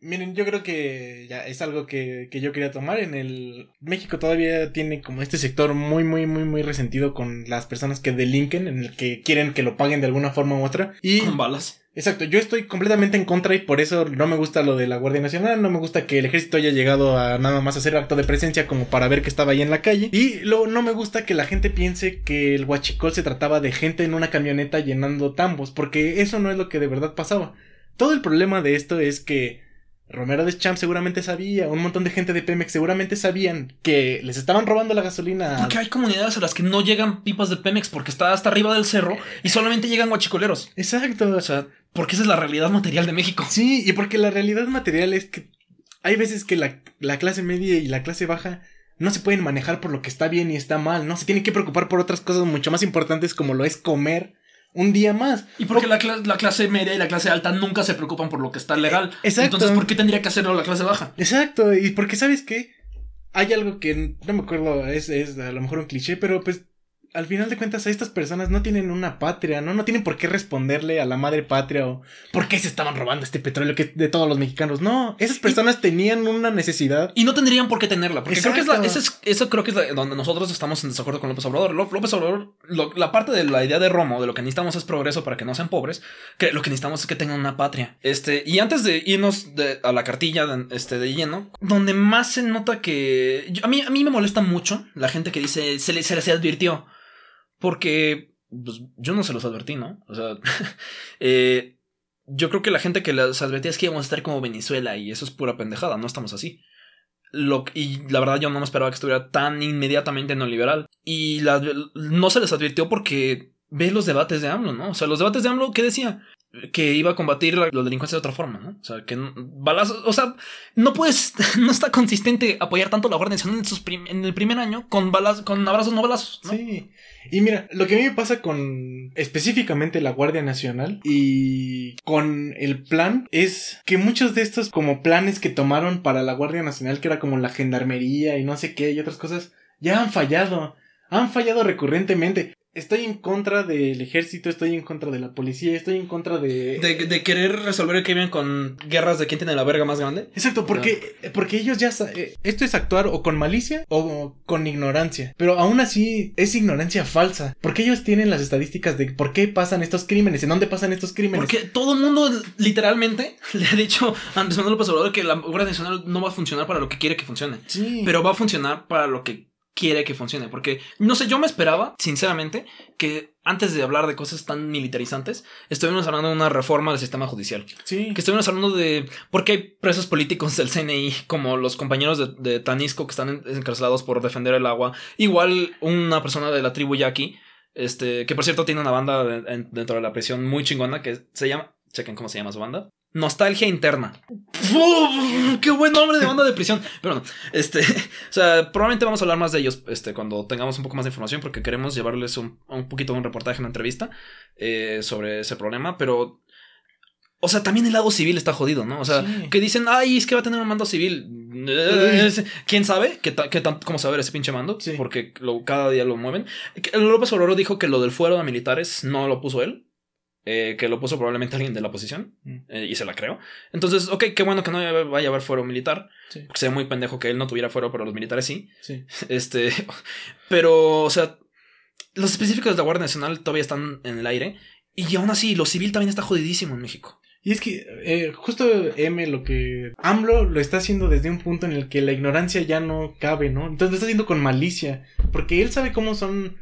Speaker 1: miren, yo creo que ya es algo que, que yo quería tomar. En el México todavía tiene como este sector muy, muy, muy, muy resentido con las personas que delinquen, en el que quieren que lo paguen de alguna forma u otra. Y
Speaker 2: Con balas.
Speaker 1: Exacto, yo estoy completamente en contra y por eso no me gusta lo de la Guardia Nacional, no me gusta que el ejército haya llegado a nada más hacer acto de presencia como para ver que estaba ahí en la calle. Y luego no me gusta que la gente piense que el huachicol se trataba de gente en una camioneta llenando tambos, porque eso no es lo que de verdad pasaba. Todo el problema de esto es que Romero Deschamps seguramente sabía, un montón de gente de Pemex seguramente sabían que les estaban robando la gasolina.
Speaker 2: Porque hay comunidades a las que no llegan pipas de Pemex porque está hasta arriba del cerro y solamente llegan guachicoleros.
Speaker 1: Exacto.
Speaker 2: O sea, porque esa es la realidad material de México.
Speaker 1: Sí, y porque la realidad material es que hay veces que la, la clase media y la clase baja no se pueden manejar por lo que está bien y está mal, ¿no? Se tienen que preocupar por otras cosas mucho más importantes como lo es comer un día más.
Speaker 2: Y porque la, la clase media y la clase alta nunca se preocupan por lo que está legal.
Speaker 1: Exacto.
Speaker 2: Entonces, ¿por qué tendría que hacerlo la clase baja?
Speaker 1: Exacto, y porque sabes qué, hay algo que no me acuerdo, es, es a lo mejor un cliché, pero pues al final de cuentas a estas personas no tienen una patria, ¿no? No tienen por qué responderle a la madre patria o por qué se estaban robando este petróleo que de todos los mexicanos. No, esas personas tenían una necesidad.
Speaker 2: Y no tendrían por qué tenerla. Porque creo que es la, esa es- eso creo que es la- donde nosotros estamos en desacuerdo con López Obrador. Ló- López Obrador, lo- la parte de la idea de Romo, de lo que necesitamos es progreso para que no sean pobres, que lo que necesitamos es que tengan una patria. Este, y antes de irnos de- a la cartilla de, este, de lleno, donde más se nota que. yo- a, mí, a mí me molesta mucho la gente que dice se, le- se les advirtió. Porque pues, yo no se los advertí, ¿no? O sea, [LAUGHS] eh, yo creo que la gente que les advertía es que íbamos a estar como Venezuela y eso es pura pendejada, no estamos así. Lo, y la verdad yo no me esperaba que estuviera tan inmediatamente neoliberal. Y no se les advirtió porque ve los debates de AMLO, ¿no? O sea, los debates de AMLO, ¿qué decía? Que iba a combatir la, la delincuencia de otra forma, ¿no? O sea, que balazos, o sea, no puedes, [LAUGHS] no está consistente apoyar tanto la Guardia Nacional en, sus prim- en el primer año con balas, con abrazos no balazos, ¿no?
Speaker 1: Sí. Y mira, lo que a mí me pasa con específicamente la Guardia Nacional y con el plan es que muchos de estos como planes que tomaron para la Guardia Nacional, que era como la gendarmería y no sé qué y otras cosas, ya han fallado. Han fallado recurrentemente. Estoy en contra del ejército, estoy en contra de la policía, estoy en contra de...
Speaker 2: De, de querer resolver el crimen con guerras de quién tiene la verga más grande.
Speaker 1: Exacto, porque, porque ellos ya... eh, Esto es actuar o con malicia o con ignorancia. Pero aún así es ignorancia falsa. Porque ellos tienen las estadísticas de por qué pasan estos crímenes, en dónde pasan estos crímenes.
Speaker 2: Porque todo el mundo literalmente [LAUGHS] le ha dicho a Andrés Manuel López Obrador que la Guardia Nacional no va a funcionar para lo que quiere que funcione.
Speaker 1: Sí.
Speaker 2: Pero va a funcionar para lo que quiere que funcione. Porque, no sé, yo me esperaba, sinceramente, que antes de hablar de cosas tan militarizantes, estuvimos hablando de una reforma del sistema judicial.
Speaker 1: Sí.
Speaker 2: Que estuvimos hablando de por qué hay presos políticos del CNI, como los compañeros de, de Tanisco que están en- encarcelados por defender el agua. Igual una persona de la tribu yaqui Este, que por cierto tiene una banda dentro de la prisión muy chingona que se llama. Chequen cómo se llama su banda. Nostalgia interna. ¡Qué buen nombre de banda de prisión! Pero no, este, [LAUGHS] o sea, probablemente vamos a hablar más de ellos este, cuando tengamos un poco más de información porque queremos llevarles un, un poquito de un reportaje, una entrevista eh, sobre ese problema, pero o sea, también el lado civil está jodido, ¿no? O sea, que dicen, ay, es que va a tener un mando civil. ¿Quién sabe qué, qué cómo saber ese pinche mando? Porque lo, cada día lo mueven. López Obrador dijo que lo del fuero de militares no lo puso él. Eh, que lo puso probablemente alguien de la oposición. Mm. Eh, y se la creo. Entonces, ok, qué bueno que no vaya a haber fuero militar. Porque sería muy pendejo que él no tuviera fuero, pero los militares sí. sí. [LAUGHS] Este. Pero, o sea, los específicos de la Guardia Nacional todavía están en el aire. Y aún así, lo civil también está jodidísimo en México.
Speaker 1: Y es que eh, justo M lo que AMLO lo está haciendo desde un punto en el que la ignorancia ya no cabe, ¿no? Entonces lo está haciendo con malicia, porque él sabe cómo son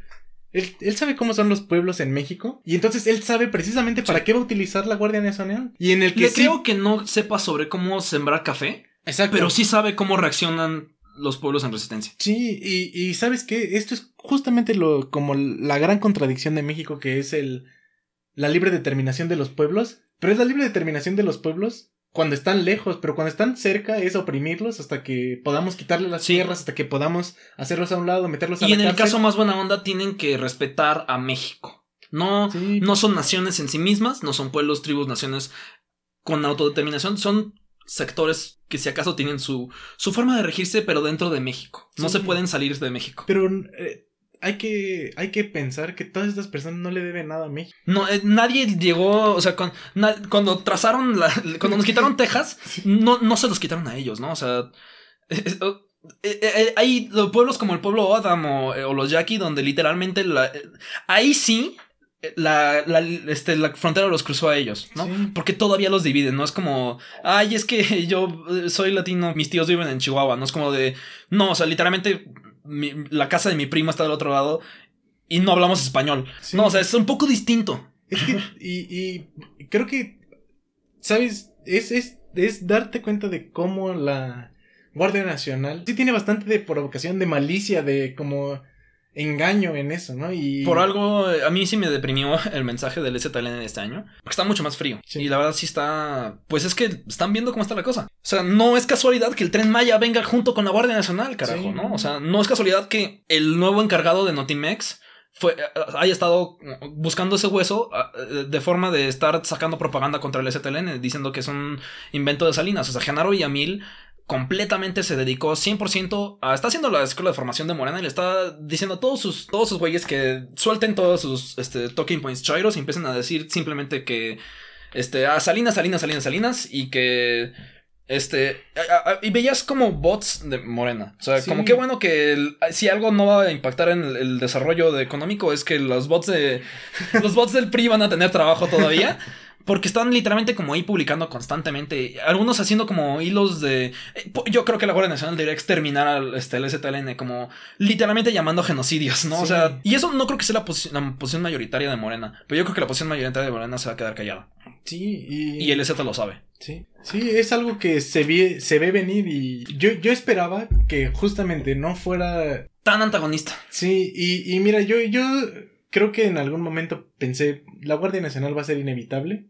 Speaker 1: él, sabe cómo son los pueblos en México y entonces él sabe precisamente para qué va a utilizar la Guardia Nacional. Y en el
Speaker 2: que Le creo que no sepa sobre cómo sembrar café, Exacto. pero sí sabe cómo reaccionan los pueblos en resistencia.
Speaker 1: Sí, y, y sabes qué, esto es justamente lo como la gran contradicción de México que es el la libre determinación de los pueblos pero es la libre determinación de los pueblos cuando están lejos, pero cuando están cerca es oprimirlos hasta que podamos quitarle las tierras, hasta que podamos hacerlos a un lado, meterlos a
Speaker 2: y Y en el caso más buena onda tienen que respetar a México. No, no son naciones en sí mismas, no son pueblos, tribus, naciones con autodeterminación, son sectores que si acaso tienen su, su forma de regirse, pero dentro de México. No se pueden salir de México.
Speaker 1: Pero eh, hay que, hay que pensar que todas estas personas no le deben nada a México.
Speaker 2: No, eh, nadie llegó, o sea, cuando trazaron, la, [LAUGHS] cuando nos quitaron Texas, no, no se los quitaron a ellos, ¿no? O sea, eh, hay pueblos como el pueblo Adam o, los Yaqui donde literalmente la, ahí sí la, la, este, la frontera los cruzó a ellos, ¿no? Porque todavía los dividen, ¿no? Es como, ay, es que [LAUGHS] yo soy latino, mis tíos viven en Chihuahua, ¿no? Es como de, no, o sea, literalmente la casa de mi prima está del otro lado y no hablamos español. No, o sea, es un poco distinto.
Speaker 1: y, creo que, ¿sabes? Es, es, es darte cuenta de cómo la Guardia Nacional sí tiene bastante de provocación, de malicia, de como engaño en eso, ¿no? Y...
Speaker 2: Por algo, a mí sí me deprimió [LAUGHS] el mensaje del STLN de este año, porque está mucho más frío. Y la verdad sí está, pues es que están viendo cómo está la cosa. O sea, no es casualidad que el tren Maya venga junto con la Guardia Nacional, carajo, ¿no? O sea, no es casualidad que el nuevo encargado de Notimex fue, haya estado buscando ese hueso de forma de estar sacando propaganda contra el STLN, diciendo que es un invento de Salinas. O sea, Genaro Yamil completamente se dedicó 100% a... Está haciendo la escuela de formación de Morena y le está diciendo a todos sus, todos sus güeyes que suelten todos sus este, talking points chairos y empiecen a decir simplemente que... Este, a Salinas, Salinas, Salinas, Salinas y que... Este, y veías como bots de Morena. O sea, como qué bueno que si algo no va a impactar en el, el desarrollo económico es que los bots de [LAUGHS] los bots del PRI van a tener trabajo todavía. [LAUGHS] Porque están literalmente como ahí publicando constantemente. Algunos haciendo como hilos de. Eh, yo creo que la Guardia Nacional debería exterminar al este, el STLN, como literalmente llamando genocidios, ¿no? O sea, y eso no creo que sea la, posición mayoritaria de Morena. Pero yo creo que la posición mayoritaria de Morena se va a quedar callada.
Speaker 1: Sí, y.
Speaker 2: Y el ST lo sabe.
Speaker 1: Sí. Sí, es algo que se ve, se ve venir y yo, yo esperaba que justamente no fuera.
Speaker 2: Tan antagonista.
Speaker 1: Sí, y, y mira, yo, yo creo que en algún momento pensé, la Guardia Nacional va a ser inevitable.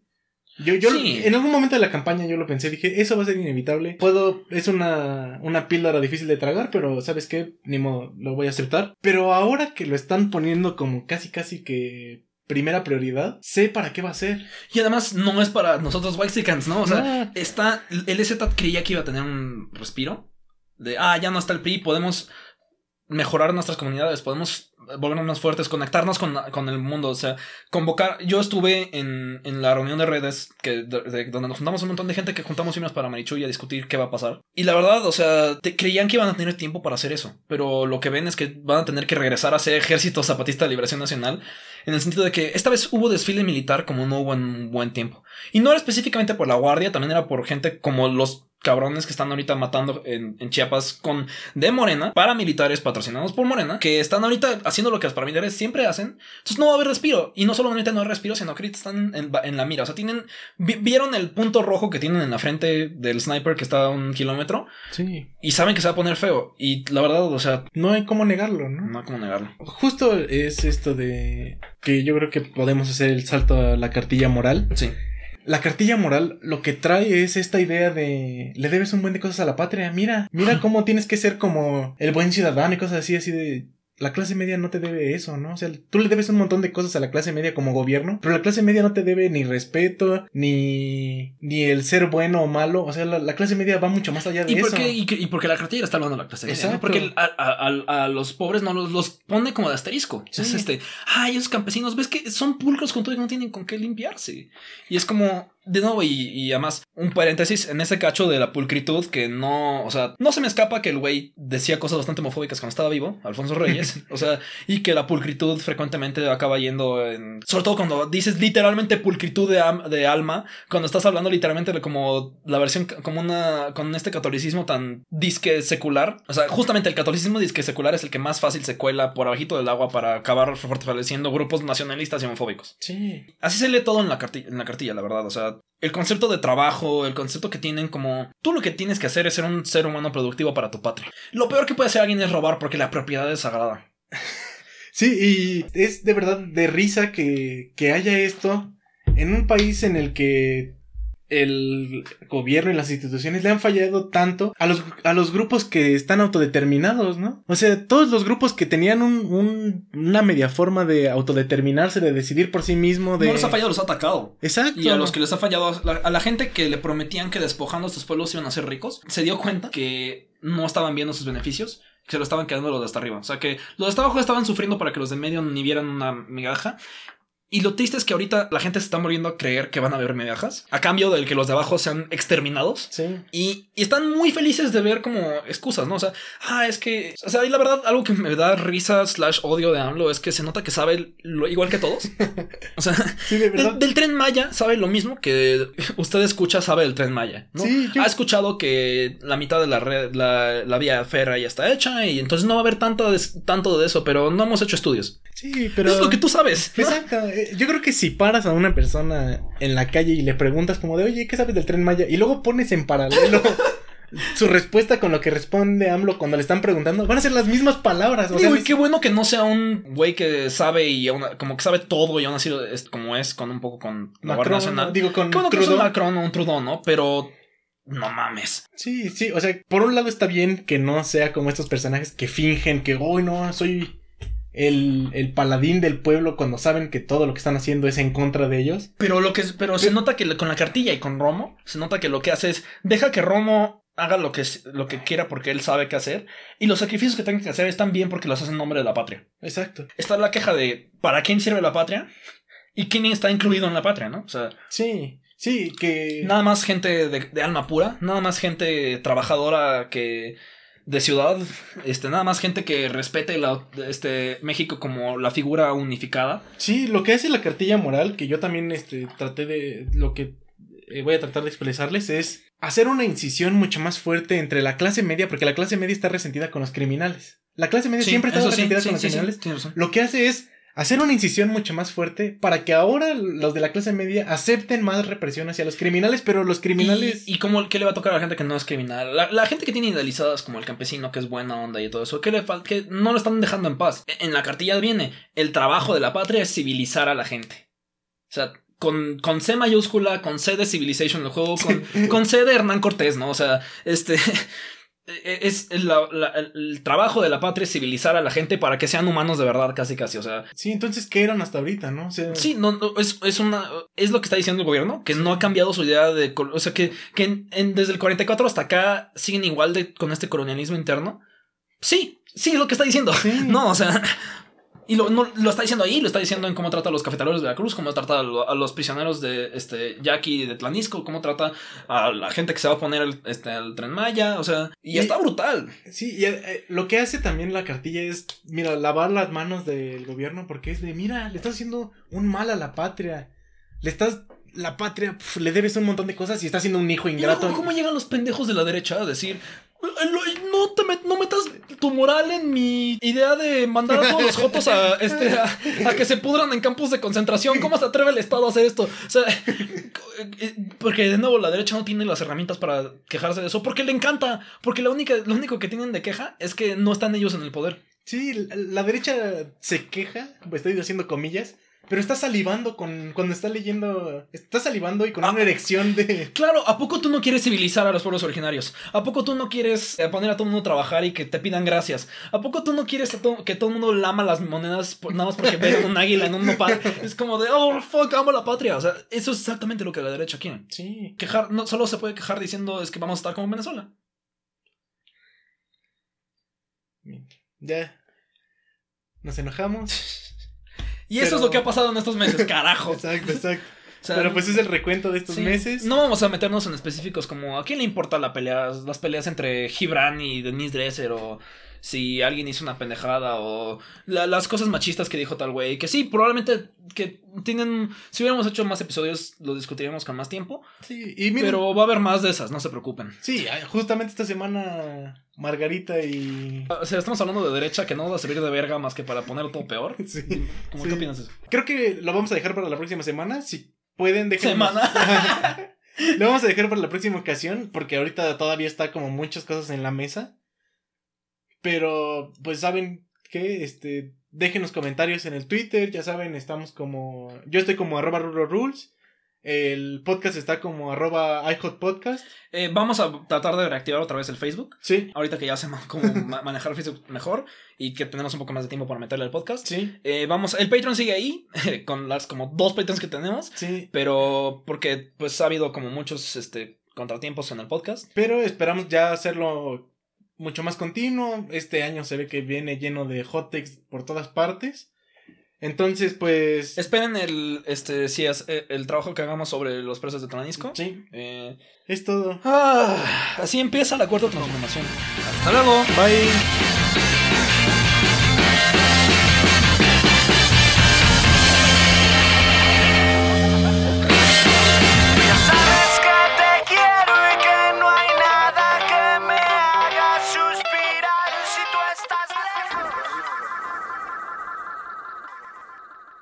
Speaker 1: Yo, yo en algún momento de la campaña yo lo pensé, dije, eso va a ser inevitable. Puedo, es una, una píldora difícil de tragar, pero ¿sabes qué? Ni modo, lo voy a aceptar. Pero ahora que lo están poniendo como casi casi que primera prioridad, sé para qué va a ser.
Speaker 2: Y además no es para nosotros Whitesicans, ¿no? O sea, está, el EZ creía que iba a tener un respiro. De, ah, ya no está el PRI, podemos mejorar nuestras comunidades, podemos volvernos más fuertes, conectarnos con, con, el mundo, o sea, convocar. Yo estuve en, en la reunión de redes que, donde nos juntamos un montón de gente que juntamos firmas para Marichuy a discutir qué va a pasar. Y la verdad, o sea, creían que iban a tener tiempo para hacer eso, pero lo que ven es que van a tener que regresar a ser ejército zapatista de liberación nacional, en el sentido de que esta vez hubo desfile militar como no hubo en un buen tiempo. Y no era específicamente por la guardia, también era por gente como los cabrones que están ahorita matando en, en, Chiapas con de Morena, paramilitares patrocinados por Morena, que están ahorita haciendo lo que los paramilitares siempre hacen. Entonces no va a haber respiro. Y no solamente no hay respiro, sino que ahorita están en, en la mira. O sea, tienen. Vieron el punto rojo que tienen en la frente del sniper que está a un kilómetro.
Speaker 1: Sí.
Speaker 2: Y saben que se va a poner feo. Y la verdad, o sea.
Speaker 1: No hay cómo negarlo, ¿no?
Speaker 2: No hay cómo negarlo.
Speaker 1: Justo es esto de. Que yo creo que podemos hacer el salto a la cartilla moral.
Speaker 2: Sí
Speaker 1: la cartilla moral lo que trae es esta idea de le debes un buen de cosas a la patria. Mira, mira [LAUGHS] cómo tienes que ser como el buen ciudadano y cosas así, así de la clase media no te debe eso, ¿no? O sea, tú le debes un montón de cosas a la clase media como gobierno, pero la clase media no te debe ni respeto, ni, ni el ser bueno o malo. O sea, la, clase media va mucho más allá de
Speaker 2: ¿Y
Speaker 1: eso.
Speaker 2: y, porque la cartilla está hablando de la clase media. Porque a, los pobres no los, los pone como de asterisco. Es este, ay, esos campesinos, ves que son pulcros con todo y no tienen con qué limpiarse. Y es como, de nuevo, y, además, un paréntesis en ese cacho de la pulcritud que no, o sea, no se me escapa que el güey decía cosas bastante homofóbicas cuando estaba vivo, Alfonso Reyes, [LAUGHS] o sea, y que la pulcritud frecuentemente acaba yendo en, sobre todo cuando dices literalmente pulcritud de, de alma, cuando estás hablando literalmente de como la versión, como una, con este catolicismo tan disque secular, o sea, justamente el catolicismo disque secular es el que más fácil se cuela por abajito del agua para acabar fortaleciendo grupos nacionalistas y homofóbicos.
Speaker 1: Sí.
Speaker 2: Así se lee todo en la, en la cartilla, la verdad, o sea, el concepto de trabajo, el concepto que tienen como tú lo que tienes que hacer es ser un ser humano productivo para tu patria. Lo peor que puede hacer alguien es robar porque la propiedad es sagrada. [LAUGHS]
Speaker 1: Sí, y es de verdad de risa que, que haya esto en un país en el que el gobierno y las instituciones le han fallado tanto a los, a los grupos que están autodeterminados, ¿no? O sea, todos los grupos que tenían un, una media forma de autodeterminarse, de decidir por sí mismo, de...
Speaker 2: No les ha fallado, los ha atacado.
Speaker 1: Exacto.
Speaker 2: Y a los que les ha fallado, a la gente que le prometían que despojando a estos pueblos iban a ser ricos, se dio cuenta que no estaban viendo sus beneficios, que se lo estaban quedando los de hasta arriba. O sea, que los de hasta abajo estaban sufriendo para que los de medio ni vieran una migaja y lo triste es que ahorita la gente se está muriendo a creer que van a haber mediajas a cambio del que los de abajo sean exterminados.
Speaker 1: Sí.
Speaker 2: Y, están muy felices de ver como excusas, ¿no? O sea, ah, es que, o sea, y la verdad, algo que me da risa slash odio de AMLO es que se nota que sabe lo igual que todos. [LAUGHS] O sea, del tren Maya sabe lo mismo que usted escucha, sabe del tren Maya, ¿no? Sí, Ha escuchado que la mitad de la red, la, la vía ferra ya está hecha y entonces no va a haber tanto de, tanto de eso, pero no hemos hecho estudios.
Speaker 1: Sí, pero.
Speaker 2: Es lo que tú sabes.
Speaker 1: Exacto yo creo que si paras a una persona en la calle y le preguntas como de, oye, ¿qué sabes del tren Maya? Y luego pones en paralelo [LAUGHS] su respuesta con lo que responde AMLO cuando le están preguntando, van a ser las mismas palabras.
Speaker 2: O sea, qué bueno que no sea un güey que sabe y como que sabe todo y aún así es como es con un poco con
Speaker 1: la Guardia Nacional. Digo, con
Speaker 2: bueno, un Macron o un Trudeau, ¿no? Pero no mames.
Speaker 1: Sí, sí, o sea, por un lado está bien que no sea como estos personajes que fingen que, hoy no, soy el, el, paladín del pueblo cuando saben que todo lo que están haciendo es en contra de ellos.
Speaker 2: Pero lo que pero se nota que con la cartilla y con Romo, se nota que lo que hace es deja que Romo haga lo que, lo que quiera porque él sabe qué hacer y los sacrificios que tenga que hacer están bien porque los hace en nombre de la patria.
Speaker 1: Exacto.
Speaker 2: Está la queja de ¿para quién sirve la patria? Y quién está incluido en la patria, ¿no? O sea,
Speaker 1: sí. Sí, que.
Speaker 2: Nada más gente de, de alma pura, nada más gente trabajadora que de ciudad, este, nada más gente que respete la, este, México como la figura unificada.
Speaker 1: Sí, lo que hace la cartilla moral, que yo también este, traté de, lo que eh, voy a tratar de expresarles es hacer una incisión mucho más fuerte entre la clase media, porque la clase media está resentida con los criminales. La clase media siempre está resentida con los criminales. lo que hace es hacer una incisión mucho más fuerte para que ahora los de la clase media acepten más represión hacia los criminales, pero los criminales...
Speaker 2: ¿Y, cómo, qué le va a tocar a la gente que no es criminal? La, gente que tiene idealizadas como el campesino, que es buena onda y todo eso, ¿qué le falta? Que no lo están dejando en paz. E, en la cartilla viene, el trabajo de la patria es civilizar a la gente. O sea, con, con, C mayúscula, con C de Civilization el juego, con, con C de Hernán Cortés, ¿no? O sea, este. E-, es el, trabajo de la patria es civilizar a la gente para que sean humanos de verdad, casi casi, o sea.
Speaker 1: Sí, entonces, ¿qué eran hasta ahorita, no?
Speaker 2: sí, no, es, una, es lo que está diciendo el gobierno, que no ha cambiado su idea de, o sea, que, que desde el 44 hasta acá siguen igual de, con este colonialismo interno. Sí, sí, es lo que está diciendo. [LAUGHS] No, o sea, y lo, no, lo está diciendo ahí, lo está diciendo en cómo trata a los cafetaleros de la Cruz, cómo trata a, los prisioneros de este Jackie de Tlanisco, cómo trata a la gente que se va a poner el, este, el tren Maya, o sea, y, está brutal.
Speaker 1: Sí, y eh, lo que hace también la cartilla es, mira, lavar las manos del gobierno porque es de, mira, le estás haciendo un mal a la patria, le estás la patria pf, le debes un montón de cosas y está siendo un hijo
Speaker 2: ¿Y
Speaker 1: ingrato.
Speaker 2: cómo llegan los pendejos de la derecha a decir, "Eh, no, te met- no metas tu moral en mi idea de mandar a todos los jotos a, este, a, que se pudran en campos de concentración? ¿Cómo se atreve el Estado a hacer esto? O sea, eh, porque de nuevo la derecha no tiene las herramientas para quejarse de eso, porque le encanta, porque la única, lo único que tienen de queja es que no están ellos en el poder.
Speaker 1: Sí, la, la derecha se queja, estoy haciendo comillas, pero está salivando con cuando está leyendo, está salivando y con
Speaker 2: Ah.
Speaker 1: una erección de... [LAUGHS]
Speaker 2: Claro, ¿a poco tú no quieres civilizar a los pueblos originarios? ¿A poco tú no quieres eh, poner a todo el mundo a trabajar y que te pidan gracias? ¿A poco tú no quieres to- que todo el mundo lama las monedas por- nada más porque ven un águila en un nopal? [LAUGHS] Es como de, oh, fuck, amo la patria. O sea, eso es exactamente lo que la derecha quiere.
Speaker 1: Sí.
Speaker 2: Quejar, no solo se puede quejar diciendo es que vamos a estar como en Venezuela.
Speaker 1: Ya. Nos enojamos. [LAUGHS]
Speaker 2: Y eso es lo que ha pasado en estos meses, [LAUGHS] carajo.
Speaker 1: Exacto, exacto.
Speaker 2: O sea,
Speaker 1: Pero pues es el recuento de estos
Speaker 2: sí,
Speaker 1: meses.
Speaker 2: No vamos a meternos en específicos como a quién le importa la pelea, las peleas entre Gibran y Denise Dresser o si alguien hizo una pendejada o la- las cosas machistas que dijo tal güey. Que sí, probablemente que tienen... Si hubiéramos hecho más episodios lo discutiríamos con más tiempo.
Speaker 1: Sí, y miren,
Speaker 2: Pero va a haber más de esas, no se preocupen.
Speaker 1: sí, justamente esta semana Margarita y...
Speaker 2: O sea, estamos hablando de derecha que no va a servir de verga más que para poner todo peor. [LAUGHS]
Speaker 1: Sí.
Speaker 2: ¿Cómo
Speaker 1: Sí.
Speaker 2: qué opinas de eso?
Speaker 1: Creo que lo vamos a dejar para la próxima semana. Si pueden, déjenos...
Speaker 2: Semana. [LAUGHS]
Speaker 1: Lo vamos a dejar para la próxima ocasión porque ahorita todavía está como muchas cosas en la mesa. Pero, pues saben que, este, déjenos comentarios en el Twitter, ya saben, estamos como, yo estoy como arroba Rules, el podcast está como arroba iHotPodcast,
Speaker 2: Eh, vamos a tratar de reactivar otra vez el Facebook.
Speaker 1: sí,
Speaker 2: Ahorita que ya sé cómo ma- [LAUGHS] manejar Facebook mejor y que tenemos un poco más de tiempo para meterle al podcast.
Speaker 1: sí,
Speaker 2: Eh, vamos, el Patreon sigue ahí, [LAUGHS] con las como dos Patreons que tenemos,
Speaker 1: sí,
Speaker 2: pero porque pues ha habido como muchos este, contratiempos en el podcast.
Speaker 1: pero esperamos ya hacerlo mucho más continuo, este año se ve que viene lleno de hot takes por todas partes, entonces, pues,
Speaker 2: Esperen el, este, sí, es, eh, el trabajo que hagamos sobre los presos de Tlanisco.
Speaker 1: sí,
Speaker 2: Eh,
Speaker 1: es todo.
Speaker 2: ah, así empieza la cuarta transformación. Hasta luego.
Speaker 1: Bye.